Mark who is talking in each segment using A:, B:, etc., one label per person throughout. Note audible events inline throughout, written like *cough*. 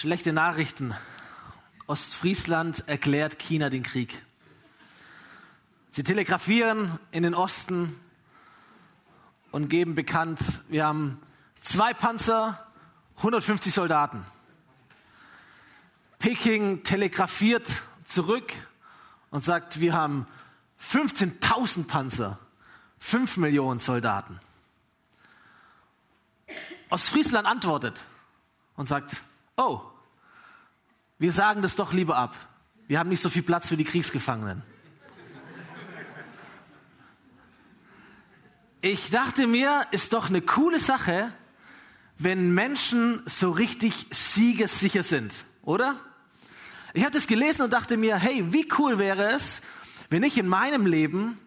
A: Schlechte Nachrichten. Ostfriesland erklärt China den Krieg. Sie telegrafieren in den Osten und geben bekannt, wir haben zwei Panzer, 150 Soldaten. Peking telegrafiert zurück und sagt, wir haben 15.000 Panzer, 5 Millionen Soldaten. Ostfriesland antwortet und sagt, oh, wir sagen das doch lieber ab. Wir haben nicht so viel Platz für die Kriegsgefangenen. Ich dachte mir, ist doch eine coole Sache, wenn Menschen so richtig siegessicher sind, oder? Ich habe das gelesen und dachte mir, hey, wie cool wäre es, wenn ich in meinem Leben,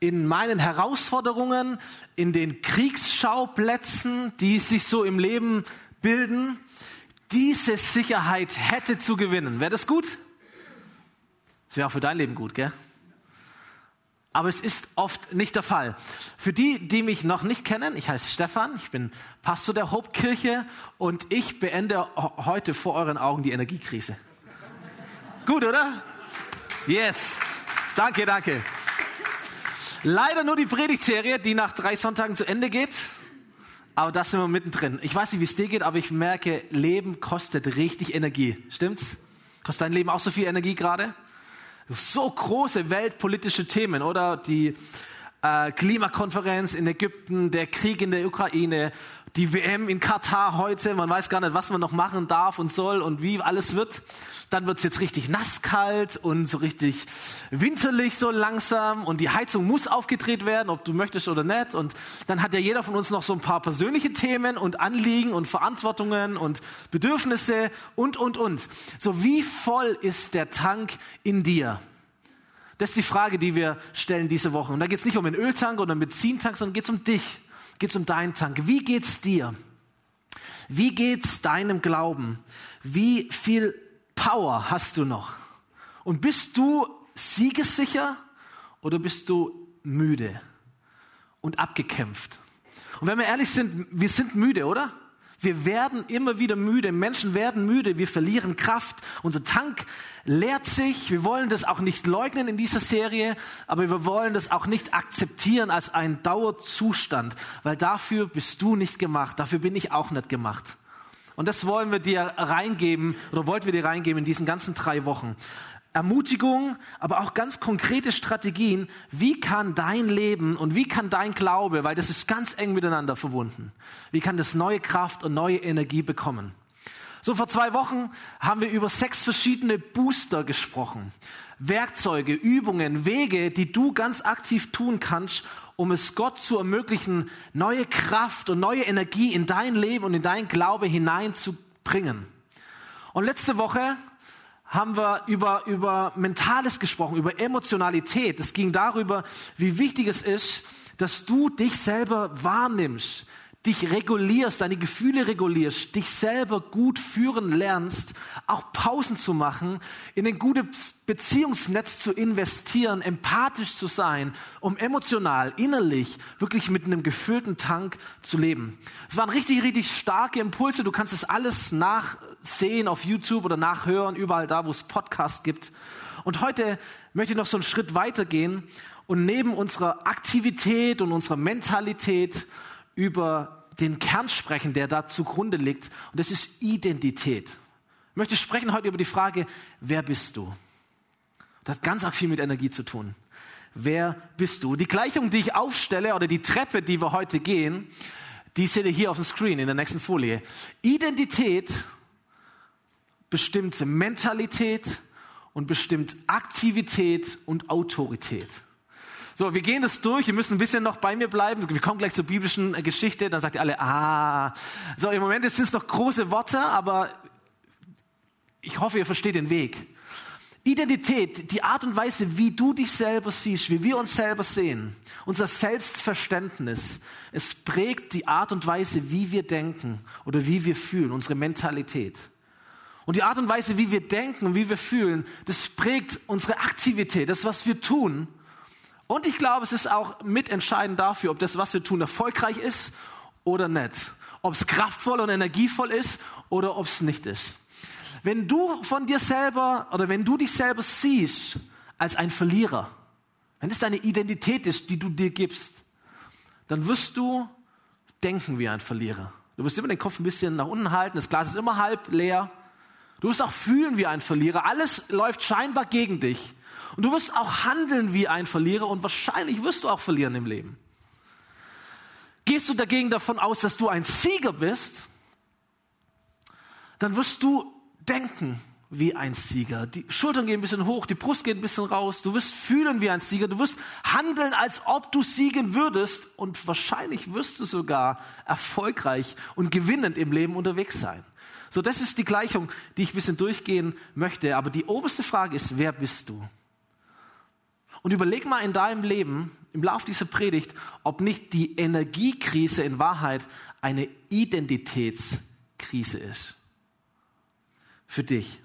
A: in meinen Herausforderungen, in den Kriegsschauplätzen, die sich so im Leben bilden, diese Sicherheit hätte zu gewinnen. Wäre das gut? Das wäre auch für dein Leben gut, gell? Aber es ist oft nicht der Fall. Für die, die mich noch nicht kennen, ich heiße Stefan, ich bin Pastor der Hauptkirche und ich beende heute vor euren Augen die Energiekrise. gut, oder? Yes. Danke, danke. Leider nur die Predigtserie, die nach drei Sonntagen zu Ende geht. Aber da sind wir mittendrin. Ich weiß nicht, wie es dir geht, aber ich merke, Leben kostet richtig Energie. Stimmt's? Kostet dein Leben auch so viel Energie gerade? So große weltpolitische Themen, oder? Die äh, Klimakonferenz in Ägypten, der Krieg in der Ukraine, die WM in Katar heute, man weiß gar nicht, was man noch machen darf und soll und wie alles wird. Dann wird es jetzt richtig nasskalt und so richtig winterlich so langsam und die Heizung muss aufgedreht werden, ob du möchtest oder nicht. Und dann hat ja jeder von uns noch so ein paar persönliche Themen und Anliegen und Verantwortungen und Bedürfnisse und, und, und. So wie voll ist der Tank in dir? Das ist die Frage, die wir stellen diese Woche. Und da geht es nicht um einen Öltank oder einen Benzintank, sondern geht es um dich, geht es um deinen Tank. Wie geht's dir? Wie geht's deinem Glauben? Wie viel Power hast du noch? Und bist du siegessicher oder bist du müde und abgekämpft? Und wenn wir ehrlich sind, wir sind müde, oder? Wir werden immer wieder müde. Menschen werden müde. Wir verlieren Kraft. Unser Tank leert sich. Wir wollen das auch nicht leugnen in dieser Serie, aber wir wollen das auch nicht akzeptieren als einen Dauerzustand, weil dafür bist du nicht gemacht. Dafür bin ich auch nicht gemacht. Und das wollen wir dir reingeben oder wollten wir dir reingeben in diesen ganzen drei Wochen. Ermutigung, aber auch ganz konkrete Strategien. Wie kann dein Leben und wie kann dein Glaube, weil das ist ganz eng miteinander verbunden, wie kann das neue Kraft und neue Energie bekommen? So vor zwei Wochen haben wir über sechs verschiedene Booster gesprochen. Werkzeuge, Übungen, Wege, die du ganz aktiv tun kannst, um es Gott zu ermöglichen, neue Kraft und neue Energie in dein Leben und in dein Glaube hineinzubringen. Und letzte Woche haben wir über, über Mentales gesprochen, über Emotionalität. Es ging darüber, wie wichtig es ist, dass du dich selber wahrnimmst, dich regulierst, deine Gefühle regulierst, dich selber gut führen lernst, auch Pausen zu machen, in ein gutes Beziehungsnetz zu investieren, empathisch zu sein, um emotional, innerlich wirklich mit einem gefüllten Tank zu leben. Es waren richtig, richtig starke Impulse. Du kannst es alles nachsehen auf YouTube oder nachhören, überall da, wo es Podcasts gibt. Und heute möchte ich noch so einen Schritt weitergehen und neben unserer Aktivität und unserer Mentalität über den Kern sprechen, der da zugrunde liegt. Und das ist Identität. Ich möchte sprechen heute über die Frage, wer bist du? Das hat ganz arg viel mit Energie zu tun. Wer bist du? Die Gleichung, die ich aufstelle oder die Treppe, die wir heute gehen, die seht ihr hier auf dem Screen in der nächsten Folie. Identität bestimmt Mentalität und bestimmt Aktivität und Autorität. So, wir gehen das durch. Ihr müsst ein bisschen noch bei mir bleiben. Wir kommen gleich zur biblischen Geschichte. Dann sagt ihr alle, ah. So, im Moment sind es noch große Worte, aber ich hoffe, ihr versteht den Weg. Identität, die Art und Weise, wie du dich selber siehst, wie wir uns selber sehen, unser Selbstverständnis, es prägt die Art und Weise, wie wir denken oder wie wir fühlen, unsere Mentalität. Und die Art und Weise, wie wir denken und wie wir fühlen, das prägt unsere Aktivität, das, was wir tun und ich glaube, es ist auch mitentscheidend dafür, ob das, was wir tun, erfolgreich ist oder nicht. Ob es kraftvoll und energievoll ist oder ob es nicht ist. Wenn du von dir selber oder wenn du dich selber siehst als ein Verlierer, wenn es deine Identität ist, die du dir gibst, dann wirst du denken wie ein Verlierer. Du wirst immer den Kopf ein bisschen nach unten halten, das Glas ist immer halb leer. Du wirst auch fühlen wie ein Verlierer. Alles läuft scheinbar gegen dich. Und du wirst auch handeln wie ein Verlierer und wahrscheinlich wirst du auch verlieren im Leben. Gehst du dagegen davon aus, dass du ein Sieger bist, dann wirst du denken wie ein Sieger. Die Schultern gehen ein bisschen hoch, die Brust geht ein bisschen raus. Du wirst fühlen wie ein Sieger. Du wirst handeln, als ob du siegen würdest. Und wahrscheinlich wirst du sogar erfolgreich und gewinnend im Leben unterwegs sein. So, das ist die Gleichung, die ich ein bisschen durchgehen möchte. Aber die oberste Frage ist, wer bist du? Und überleg mal in deinem Leben, im Lauf dieser Predigt, ob nicht die Energiekrise in Wahrheit eine Identitätskrise ist. Für dich.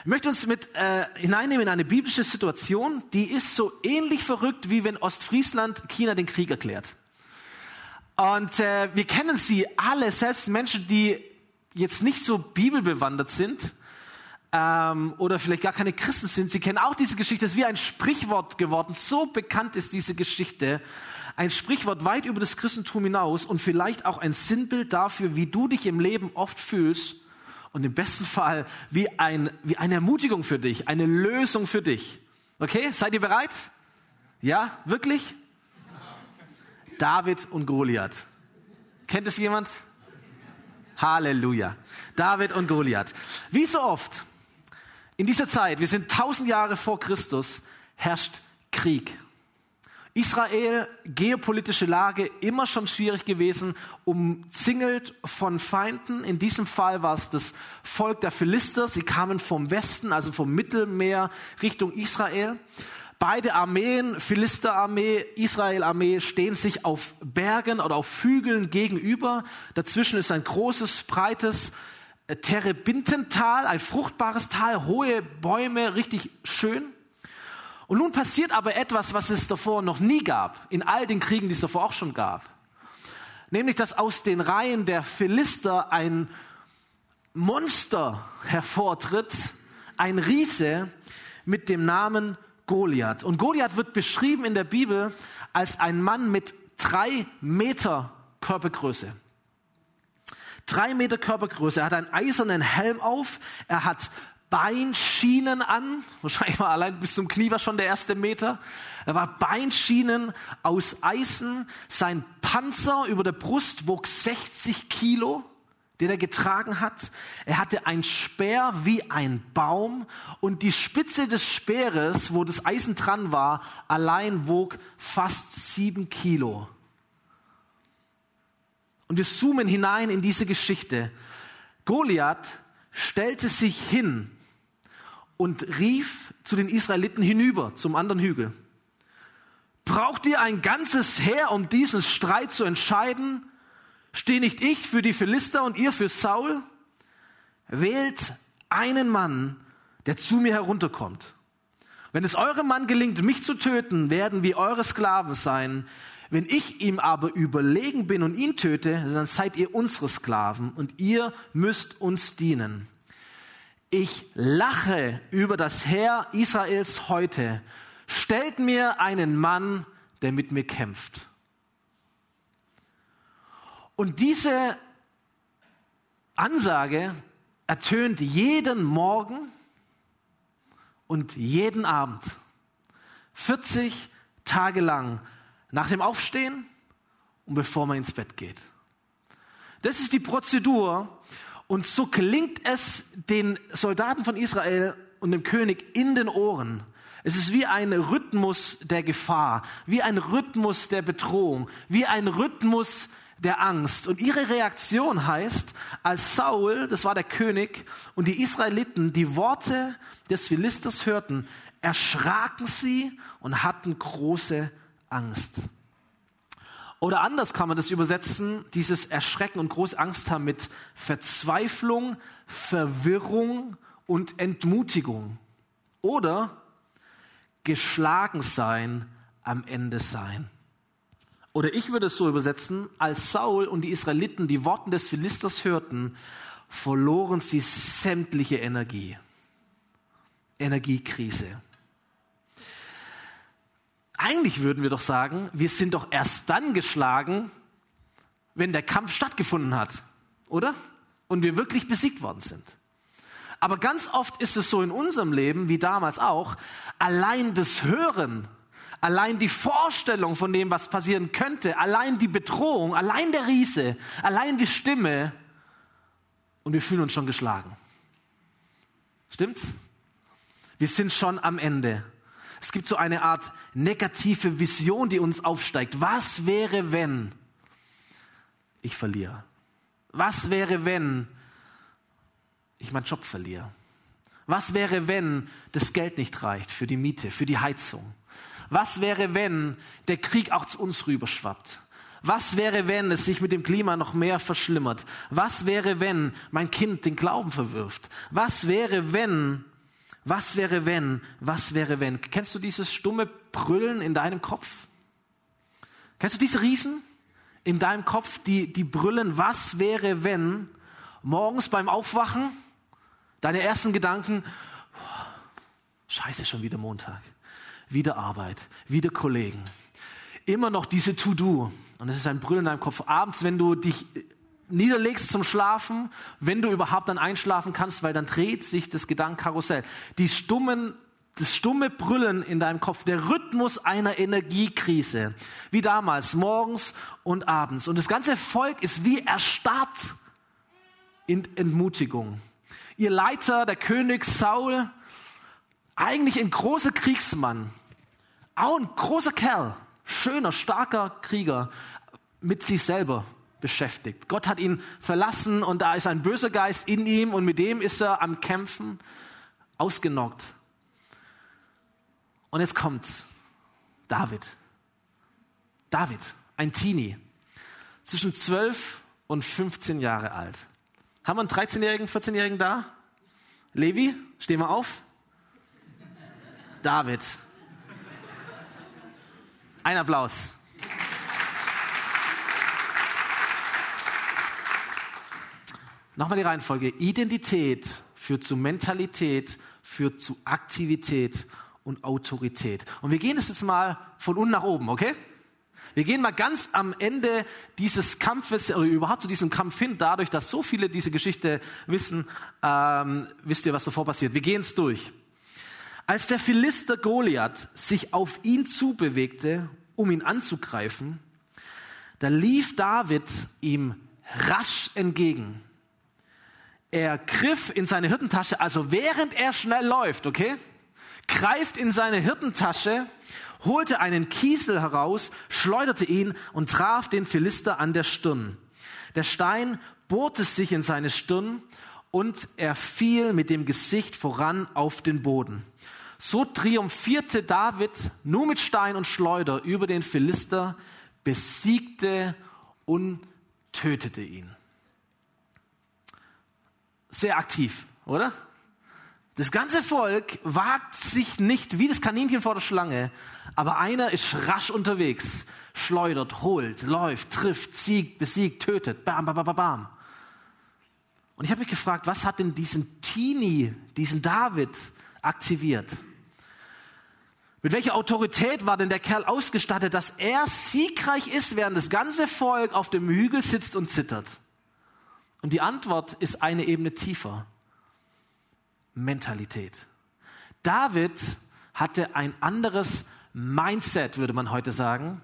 A: Ich möchte uns mit äh, hineinnehmen in eine biblische Situation, die ist so ähnlich verrückt, wie wenn Ostfriesland China den Krieg erklärt. Und äh, wir kennen sie alle, selbst Menschen, die jetzt nicht so bibelbewandert sind ähm, oder vielleicht gar keine Christen sind, sie kennen auch diese Geschichte. Es ist wie ein Sprichwort geworden. So bekannt ist diese Geschichte. Ein Sprichwort weit über das Christentum hinaus und vielleicht auch ein Sinnbild dafür, wie du dich im Leben oft fühlst und im besten Fall wie, ein, wie eine Ermutigung für dich, eine Lösung für dich. Okay, seid ihr bereit? Ja, wirklich? David und Goliath. Kennt es jemand? Halleluja. David und Goliath. Wie so oft in dieser Zeit, wir sind tausend Jahre vor Christus, herrscht Krieg. Israel, geopolitische Lage, immer schon schwierig gewesen, umzingelt von Feinden. In diesem Fall war es das Volk der Philister. Sie kamen vom Westen, also vom Mittelmeer Richtung Israel. Beide Armeen, Philisterarmee, Israelarmee, stehen sich auf Bergen oder auf Hügeln gegenüber. Dazwischen ist ein großes, breites Terebintental, ein fruchtbares Tal, hohe Bäume, richtig schön. Und nun passiert aber etwas, was es davor noch nie gab, in all den Kriegen, die es davor auch schon gab. Nämlich, dass aus den Reihen der Philister ein Monster hervortritt, ein Riese mit dem Namen Goliath. Und Goliath wird beschrieben in der Bibel als ein Mann mit drei Meter Körpergröße. Drei Meter Körpergröße. Er hat einen eisernen Helm auf. Er hat Beinschienen an. Wahrscheinlich war allein bis zum Knie war schon der erste Meter. Er war Beinschienen aus Eisen. Sein Panzer über der Brust wog 60 Kilo, den er getragen hat. Er hatte ein Speer wie ein Baum und die Spitze des Speeres, wo das Eisen dran war, allein wog fast sieben Kilo. Und wir zoomen hinein in diese Geschichte. Goliath stellte sich hin und rief zu den Israeliten hinüber zum anderen Hügel. Braucht ihr ein ganzes Heer, um diesen Streit zu entscheiden? Stehe nicht ich für die Philister und ihr für Saul? Wählt einen Mann, der zu mir herunterkommt. Wenn es eurem Mann gelingt, mich zu töten, werden wir eure Sklaven sein. Wenn ich ihm aber überlegen bin und ihn töte, dann seid ihr unsere Sklaven und ihr müsst uns dienen ich lache über das Heer Israels heute. Stellt mir einen Mann, der mit mir kämpft. Und diese Ansage ertönt jeden Morgen und jeden Abend. 40 Tage lang nach dem Aufstehen und bevor man ins Bett geht. Das ist die Prozedur, und so klingt es den Soldaten von Israel und dem König in den Ohren. Es ist wie ein Rhythmus der Gefahr, wie ein Rhythmus der Bedrohung, wie ein Rhythmus der Angst. Und ihre Reaktion heißt, als Saul, das war der König, und die Israeliten die Worte des Philisters hörten, erschraken sie und hatten große Angst. Oder anders kann man das übersetzen, dieses Erschrecken und große Angst haben mit Verzweiflung, Verwirrung und Entmutigung. Oder geschlagen sein, am Ende sein. Oder ich würde es so übersetzen, als Saul und die Israeliten die Worte des Philisters hörten, verloren sie sämtliche Energie. Energiekrise. Eigentlich würden wir doch sagen, wir sind doch erst dann geschlagen, wenn der Kampf stattgefunden hat, oder? Und wir wirklich besiegt worden sind. Aber ganz oft ist es so in unserem Leben, wie damals auch, allein das Hören, allein die Vorstellung von dem, was passieren könnte, allein die Bedrohung, allein der Riese, allein die Stimme, und wir fühlen uns schon geschlagen. Stimmt's? Wir sind schon am Ende. Es gibt so eine Art negative Vision, die uns aufsteigt. Was wäre, wenn ich verliere? Was wäre, wenn ich meinen Job verliere? Was wäre, wenn das Geld nicht reicht für die Miete, für die Heizung? Was wäre, wenn der Krieg auch zu uns rüberschwappt? Was wäre, wenn es sich mit dem Klima noch mehr verschlimmert? Was wäre, wenn mein Kind den Glauben verwirft? Was wäre, wenn, was wäre, wenn, was wäre, wenn? Kennst du dieses stumme Brüllen in deinem Kopf? Kennst du diese Riesen in deinem Kopf, die, die brüllen, was wäre, wenn morgens beim Aufwachen deine ersten Gedanken, oh, scheiße, schon wieder Montag, wieder Arbeit, wieder Kollegen, immer noch diese To-Do. Und es ist ein Brüllen in deinem Kopf. Abends, wenn du dich niederlegst zum Schlafen, wenn du überhaupt dann einschlafen kannst, weil dann dreht sich das Gedankenkarussell. Die stummen, das stumme Brüllen in deinem Kopf, der Rhythmus einer Energiekrise, wie damals, morgens und abends. Und das ganze Volk ist wie erstarrt in Entmutigung. Ihr Leiter, der König Saul, eigentlich ein großer Kriegsmann, auch ein großer Kerl, schöner, starker Krieger, mit sich selber beschäftigt. Gott hat ihn verlassen und da ist ein böser Geist in ihm und mit dem ist er am Kämpfen, ausgenockt. Und jetzt kommt's. David. David, ein Teenie, zwischen 12 und 15 Jahre alt. Haben wir einen 13-Jährigen, 14-Jährigen da? Levi, steh mal auf. David. Ein Applaus. Nochmal die Reihenfolge. Identität führt zu Mentalität, führt zu Aktivität und Autorität. Und wir gehen es jetzt mal von unten nach oben, okay? Wir gehen mal ganz am Ende dieses Kampfes oder überhaupt zu diesem Kampf hin, dadurch, dass so viele diese Geschichte wissen, ähm, wisst ihr, was davor passiert. Wir gehen es durch. Als der Philister Goliath sich auf ihn zubewegte, um ihn anzugreifen, da lief David ihm rasch entgegen er griff in seine Hirtentasche, also während er schnell läuft, okay, greift in seine Hirtentasche, holte einen Kiesel heraus, schleuderte ihn und traf den Philister an der Stirn. Der Stein bohrte sich in seine Stirn und er fiel mit dem Gesicht voran auf den Boden. So triumphierte David nur mit Stein und Schleuder über den Philister, besiegte und tötete ihn sehr aktiv, oder? Das ganze Volk wagt sich nicht wie das Kaninchen vor der Schlange, aber einer ist rasch unterwegs, schleudert, holt, läuft, trifft, siegt, besiegt, tötet, bam, bam, bam, bam. Und ich habe mich gefragt, was hat denn diesen Teenie, diesen David aktiviert? Mit welcher Autorität war denn der Kerl ausgestattet, dass er siegreich ist, während das ganze Volk auf dem Hügel sitzt und zittert? Und die Antwort ist eine Ebene tiefer. Mentalität. David hatte ein anderes Mindset, würde man heute sagen,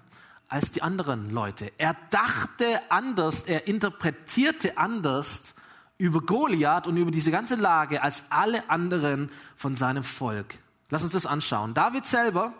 A: als die anderen Leute. Er dachte anders, er interpretierte anders über Goliath und über diese ganze Lage als alle anderen von seinem Volk. Lass uns das anschauen. David selber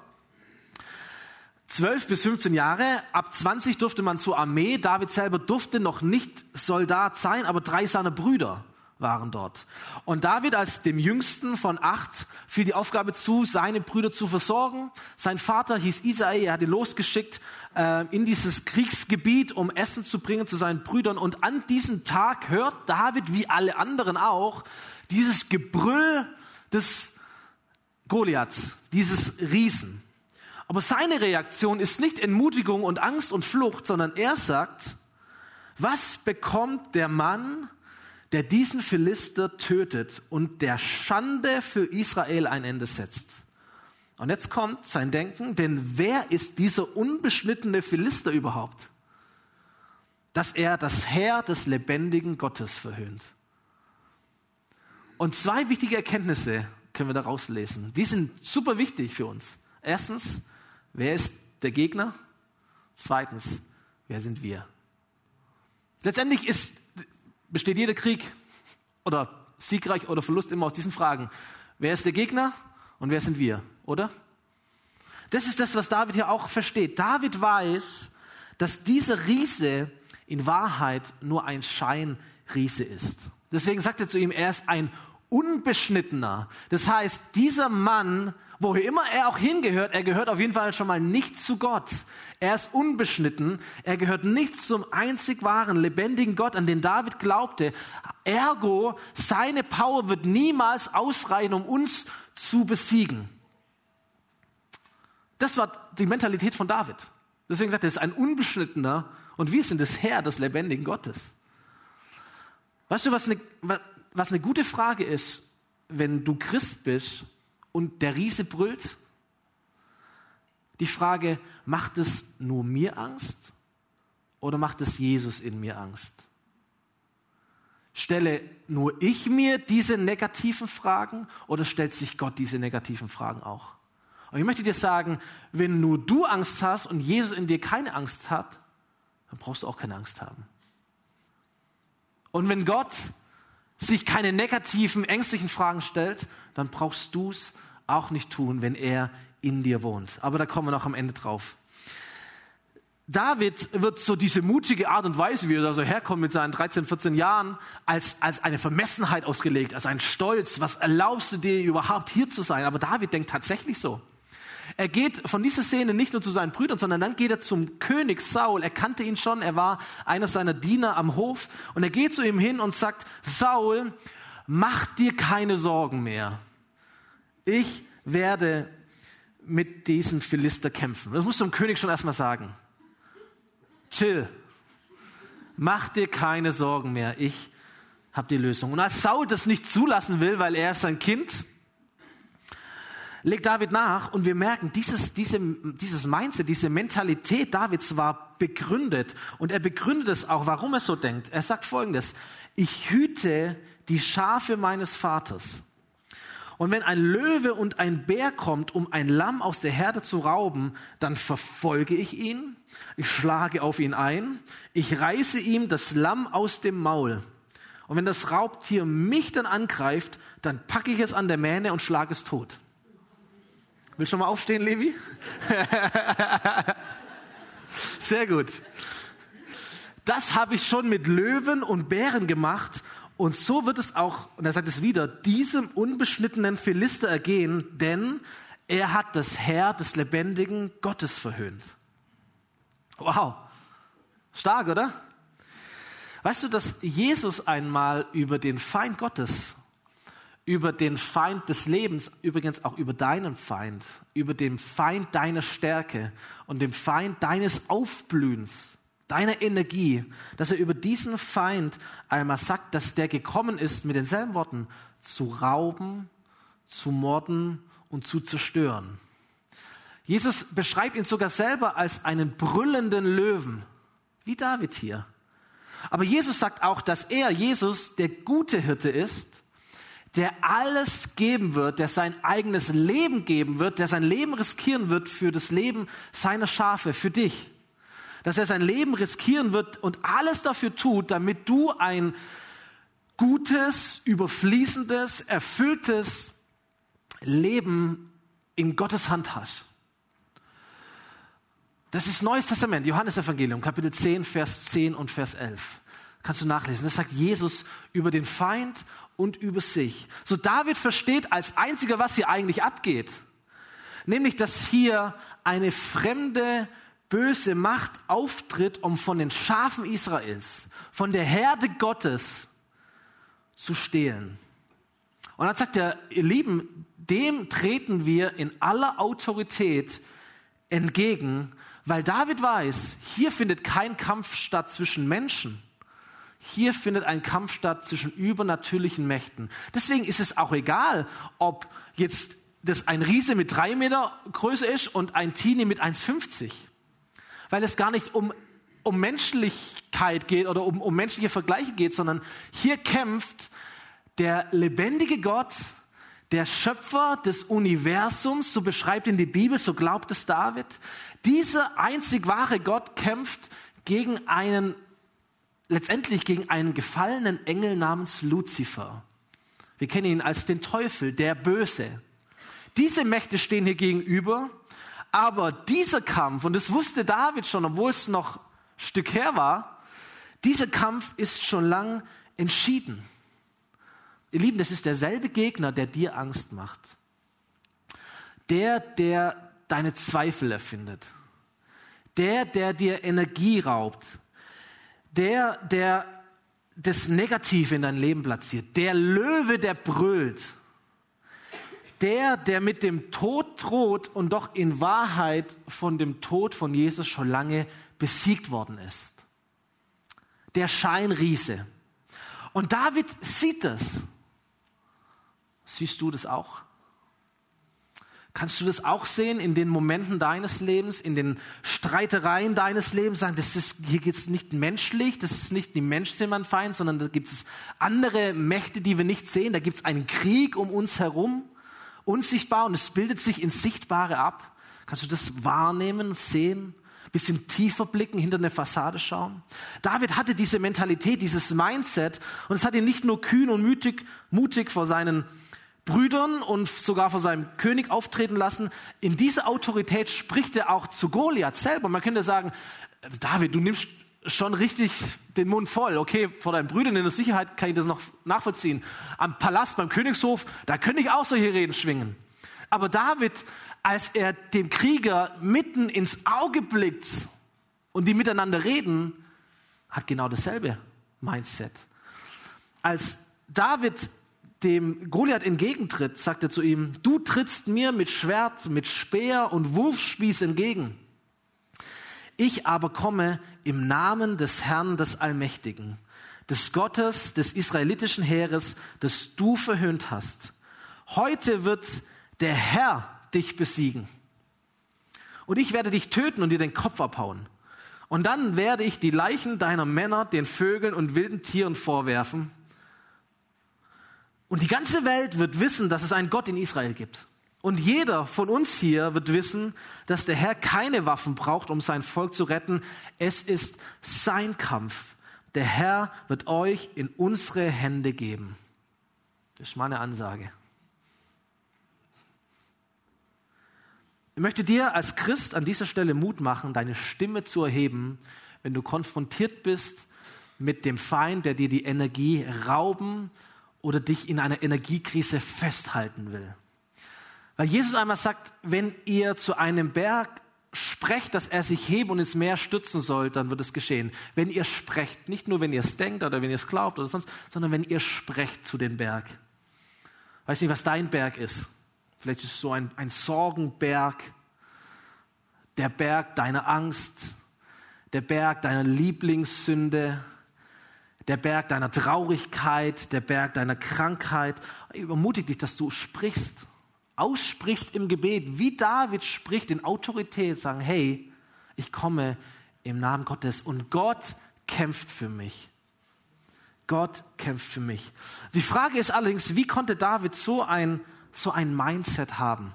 A: 12 bis 15 Jahre, ab 20 durfte man zur Armee. David selber durfte noch nicht Soldat sein, aber drei seiner Brüder waren dort. Und David als dem jüngsten von acht fiel die Aufgabe zu, seine Brüder zu versorgen. Sein Vater hieß Isai, er hat ihn losgeschickt äh, in dieses Kriegsgebiet, um Essen zu bringen zu seinen Brüdern. Und an diesem Tag hört David, wie alle anderen auch, dieses Gebrüll des Goliaths, dieses Riesen. Aber seine Reaktion ist nicht Entmutigung und Angst und Flucht, sondern er sagt, was bekommt der Mann, der diesen Philister tötet und der Schande für Israel ein Ende setzt. Und jetzt kommt sein Denken, denn wer ist dieser unbeschnittene Philister überhaupt? Dass er das Herr des lebendigen Gottes verhöhnt. Und zwei wichtige Erkenntnisse können wir daraus lesen. Die sind super wichtig für uns. Erstens, wer ist der Gegner? Zweitens, wer sind wir? Letztendlich ist, besteht jeder Krieg oder siegreich oder Verlust immer aus diesen Fragen. Wer ist der Gegner und wer sind wir, oder? Das ist das, was David hier auch versteht. David weiß, dass dieser Riese in Wahrheit nur ein Scheinriese ist. Deswegen sagt er zu ihm, er ist ein unbeschnittener. Das heißt, dieser Mann, wo immer er auch hingehört, er gehört auf jeden Fall schon mal nicht zu Gott. Er ist unbeschnitten. Er gehört nicht zum einzig wahren, lebendigen Gott, an den David glaubte. Ergo, seine Power wird niemals ausreichen, um uns zu besiegen. Das war die Mentalität von David. Deswegen sagt er, er ist ein unbeschnittener und wir sind das Herr des lebendigen Gottes. Weißt du, was eine, was eine gute Frage ist, wenn du Christ bist und der Riese brüllt? Die Frage, macht es nur mir Angst oder macht es Jesus in mir Angst? Stelle nur ich mir diese negativen Fragen oder stellt sich Gott diese negativen Fragen auch? Und ich möchte dir sagen, wenn nur du Angst hast und Jesus in dir keine Angst hat, dann brauchst du auch keine Angst haben. Und wenn Gott sich keine negativen, ängstlichen Fragen stellt, dann brauchst du es auch nicht tun, wenn er in dir wohnt. Aber da kommen wir noch am Ende drauf. David wird so diese mutige Art und Weise, wie er da so herkommt mit seinen 13, 14 Jahren, als, als eine Vermessenheit ausgelegt, als ein Stolz. Was erlaubst du dir überhaupt hier zu sein? Aber David denkt tatsächlich so. Er geht von dieser Szene nicht nur zu seinen Brüdern, sondern dann geht er zum König Saul. Er kannte ihn schon, er war einer seiner Diener am Hof. Und er geht zu ihm hin und sagt, Saul, mach dir keine Sorgen mehr. Ich werde mit diesem Philister kämpfen. Das muss du dem König schon erstmal sagen. Chill. Mach dir keine Sorgen mehr. Ich habe die Lösung. Und als Saul das nicht zulassen will, weil er ist sein Kind, legt David nach und wir merken, dieses, diese, dieses Mindset, diese Mentalität Davids war begründet und er begründet es auch, warum er so denkt. Er sagt folgendes, ich hüte die Schafe meines Vaters. Und wenn ein Löwe und ein Bär kommt, um ein Lamm aus der Herde zu rauben, dann verfolge ich ihn, ich schlage auf ihn ein, ich reiße ihm das Lamm aus dem Maul. Und wenn das Raubtier mich dann angreift, dann packe ich es an der Mähne und schlage es tot. Willst du mal aufstehen, Levi? *laughs* Sehr gut. Das habe ich schon mit Löwen und Bären gemacht. Und so wird es auch, und er sagt es wieder, diesem unbeschnittenen Philister ergehen, denn er hat das Herr des lebendigen Gottes verhöhnt. Wow. Stark, oder? Weißt du, dass Jesus einmal über den Feind Gottes über den Feind des Lebens, übrigens auch über deinen Feind, über den Feind deiner Stärke und dem Feind deines Aufblühens, deiner Energie, dass er über diesen Feind einmal sagt, dass der gekommen ist mit denselben Worten, zu rauben, zu morden und zu zerstören. Jesus beschreibt ihn sogar selber als einen brüllenden Löwen, wie David hier. Aber Jesus sagt auch, dass er, Jesus, der gute Hirte ist der alles geben wird, der sein eigenes Leben geben wird, der sein Leben riskieren wird für das Leben seiner Schafe, für dich. Dass er sein Leben riskieren wird und alles dafür tut, damit du ein gutes, überfließendes, erfülltes Leben in Gottes Hand hast. Das ist Neues Testament, Johannes Evangelium, Kapitel 10, Vers 10 und Vers 11. Kannst du nachlesen. Das sagt Jesus über den Feind und über sich. So David versteht als einziger, was hier eigentlich abgeht. Nämlich, dass hier eine fremde, böse Macht auftritt, um von den Schafen Israels, von der Herde Gottes zu stehlen. Und dann sagt er, ihr Lieben, dem treten wir in aller Autorität entgegen, weil David weiß, hier findet kein Kampf statt zwischen Menschen. Hier findet ein Kampf statt zwischen übernatürlichen Mächten. Deswegen ist es auch egal, ob jetzt das ein Riese mit drei Meter Größe ist und ein Teenie mit 1,50. Weil es gar nicht um, um Menschlichkeit geht oder um, um menschliche Vergleiche geht, sondern hier kämpft der lebendige Gott, der Schöpfer des Universums, so beschreibt ihn die Bibel, so glaubt es David. Dieser einzig wahre Gott kämpft gegen einen letztendlich gegen einen gefallenen Engel namens Luzifer. Wir kennen ihn als den Teufel, der Böse. Diese Mächte stehen hier gegenüber, aber dieser Kampf, und das wusste David schon, obwohl es noch ein Stück her war, dieser Kampf ist schon lang entschieden. Ihr Lieben, das ist derselbe Gegner, der dir Angst macht. Der, der deine Zweifel erfindet. Der, der dir Energie raubt der, der das Negative in dein Leben platziert, der Löwe, der brüllt, der, der mit dem Tod droht und doch in Wahrheit von dem Tod von Jesus schon lange besiegt worden ist. Der Scheinriese. Und David sieht das. Siehst du das auch? Kannst du das auch sehen in den Momenten deines Lebens, in den Streitereien deines Lebens? Sagen, das ist, hier geht es nicht menschlich, das ist nicht die Menschen sind mein Feind, sondern da gibt es andere Mächte, die wir nicht sehen. Da gibt es einen Krieg um uns herum, unsichtbar, und es bildet sich ins Sichtbare ab. Kannst du das wahrnehmen, sehen? bisschen tiefer blicken, hinter eine Fassade schauen. David hatte diese Mentalität, dieses Mindset und es hat ihn nicht nur kühn und mutig, mutig vor seinen Brüdern und sogar vor seinem König auftreten lassen. In dieser Autorität spricht er auch zu Goliath selber. Man könnte sagen, David, du nimmst schon richtig den Mund voll. Okay, vor deinen Brüdern in der Sicherheit kann ich das noch nachvollziehen. Am Palast, beim Königshof, da könnte ich auch solche Reden schwingen. Aber David, als er dem Krieger mitten ins Auge blickt und die miteinander reden, hat genau dasselbe Mindset. Als David dem Goliath entgegentritt, sagt er zu ihm, du trittst mir mit Schwert, mit Speer und Wurfspieß entgegen. Ich aber komme im Namen des Herrn des Allmächtigen, des Gottes, des israelitischen Heeres, das du verhöhnt hast. Heute wird der Herr dich besiegen. Und ich werde dich töten und dir den Kopf abhauen. Und dann werde ich die Leichen deiner Männer den Vögeln und wilden Tieren vorwerfen und die ganze Welt wird wissen, dass es einen Gott in Israel gibt. Und jeder von uns hier wird wissen, dass der Herr keine Waffen braucht, um sein Volk zu retten. Es ist sein Kampf. Der Herr wird euch in unsere Hände geben. Das ist meine Ansage. Ich möchte dir als Christ an dieser Stelle Mut machen, deine Stimme zu erheben, wenn du konfrontiert bist mit dem Feind, der dir die Energie rauben oder dich in einer Energiekrise festhalten will. Weil Jesus einmal sagt, wenn ihr zu einem Berg sprecht, dass er sich heben und ins Meer stützen soll, dann wird es geschehen. Wenn ihr sprecht, nicht nur wenn ihr es denkt oder wenn ihr es glaubt oder sonst, sondern wenn ihr sprecht zu dem Berg. Weiß nicht, was dein Berg ist. Vielleicht ist es so ein, ein Sorgenberg, der Berg deiner Angst, der Berg deiner Lieblingssünde, der Berg deiner Traurigkeit, der Berg deiner Krankheit. Ich ermutige dich, dass du sprichst, aussprichst im Gebet, wie David spricht in Autorität, sagen, hey, ich komme im Namen Gottes und Gott kämpft für mich. Gott kämpft für mich. Die Frage ist allerdings, wie konnte David so ein, so ein Mindset haben?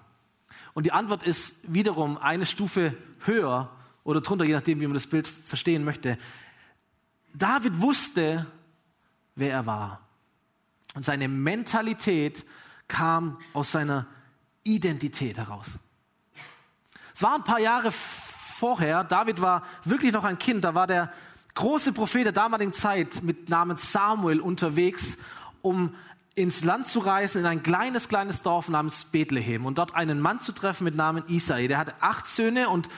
A: Und die Antwort ist wiederum eine Stufe höher oder drunter, je nachdem, wie man das Bild verstehen möchte. David wusste, wer er war. Und seine Mentalität kam aus seiner Identität heraus. Es war ein paar Jahre vorher, David war wirklich noch ein Kind, da war der große Prophet der damaligen Zeit mit Namen Samuel unterwegs, um ins Land zu reisen, in ein kleines, kleines Dorf namens Bethlehem und dort einen Mann zu treffen mit Namen Isai. Der hatte acht Söhne und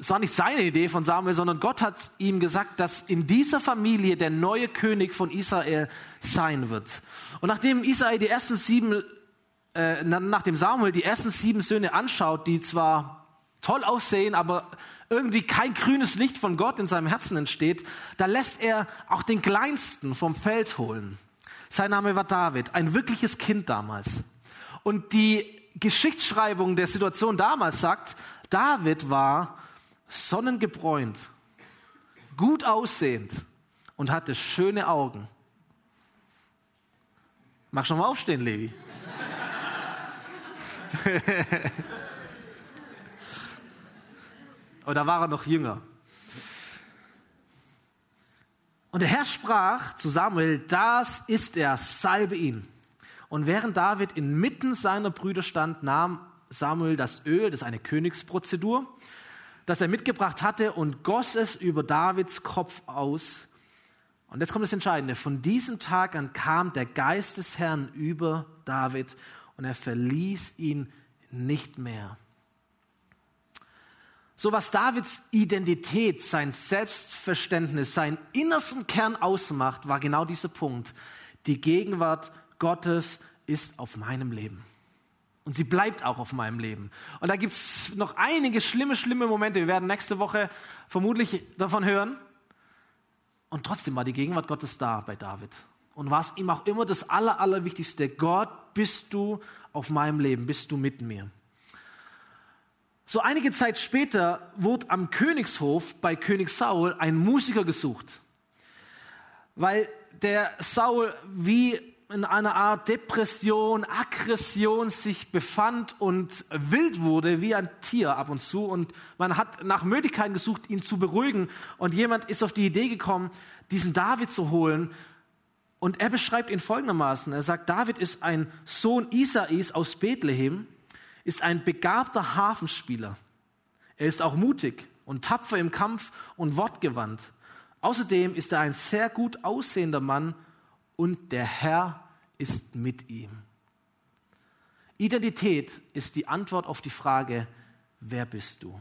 A: es war nicht seine Idee von Samuel, sondern Gott hat ihm gesagt, dass in dieser Familie der neue König von Israel sein wird. Und nachdem Israel die ersten sieben, äh, nachdem Samuel die ersten sieben Söhne anschaut, die zwar toll aussehen, aber irgendwie kein grünes Licht von Gott in seinem Herzen entsteht, da lässt er auch den Kleinsten vom Feld holen. Sein Name war David, ein wirkliches Kind damals. Und die Geschichtsschreibung der Situation damals sagt, David war sonnengebräunt, gut aussehend und hatte schöne Augen. Du noch mal aufstehen, Levi? *laughs* Oder war er noch jünger? Und der Herr sprach zu Samuel, das ist er, salbe ihn. Und während David inmitten seiner Brüder stand, nahm Samuel das Öl, das ist eine Königsprozedur, das er mitgebracht hatte und goss es über Davids Kopf aus. Und jetzt kommt das Entscheidende. Von diesem Tag an kam der Geist des Herrn über David und er verließ ihn nicht mehr. So was Davids Identität, sein Selbstverständnis, seinen innersten Kern ausmacht, war genau dieser Punkt. Die Gegenwart Gottes ist auf meinem Leben. Und sie bleibt auch auf meinem Leben. Und da gibt es noch einige schlimme, schlimme Momente. Wir werden nächste Woche vermutlich davon hören. Und trotzdem war die Gegenwart Gottes da bei David. Und war es ihm auch immer das Aller, Allerwichtigste. Gott, bist du auf meinem Leben, bist du mit mir. So einige Zeit später wurde am Königshof bei König Saul ein Musiker gesucht, weil der Saul wie in einer Art Depression, Aggression sich befand und wild wurde wie ein Tier ab und zu. Und man hat nach Möglichkeiten gesucht, ihn zu beruhigen. Und jemand ist auf die Idee gekommen, diesen David zu holen. Und er beschreibt ihn folgendermaßen. Er sagt, David ist ein Sohn Isais aus Bethlehem ist ein begabter Hafenspieler. Er ist auch mutig und tapfer im Kampf und wortgewandt. Außerdem ist er ein sehr gut aussehender Mann und der Herr ist mit ihm. Identität ist die Antwort auf die Frage, wer bist du?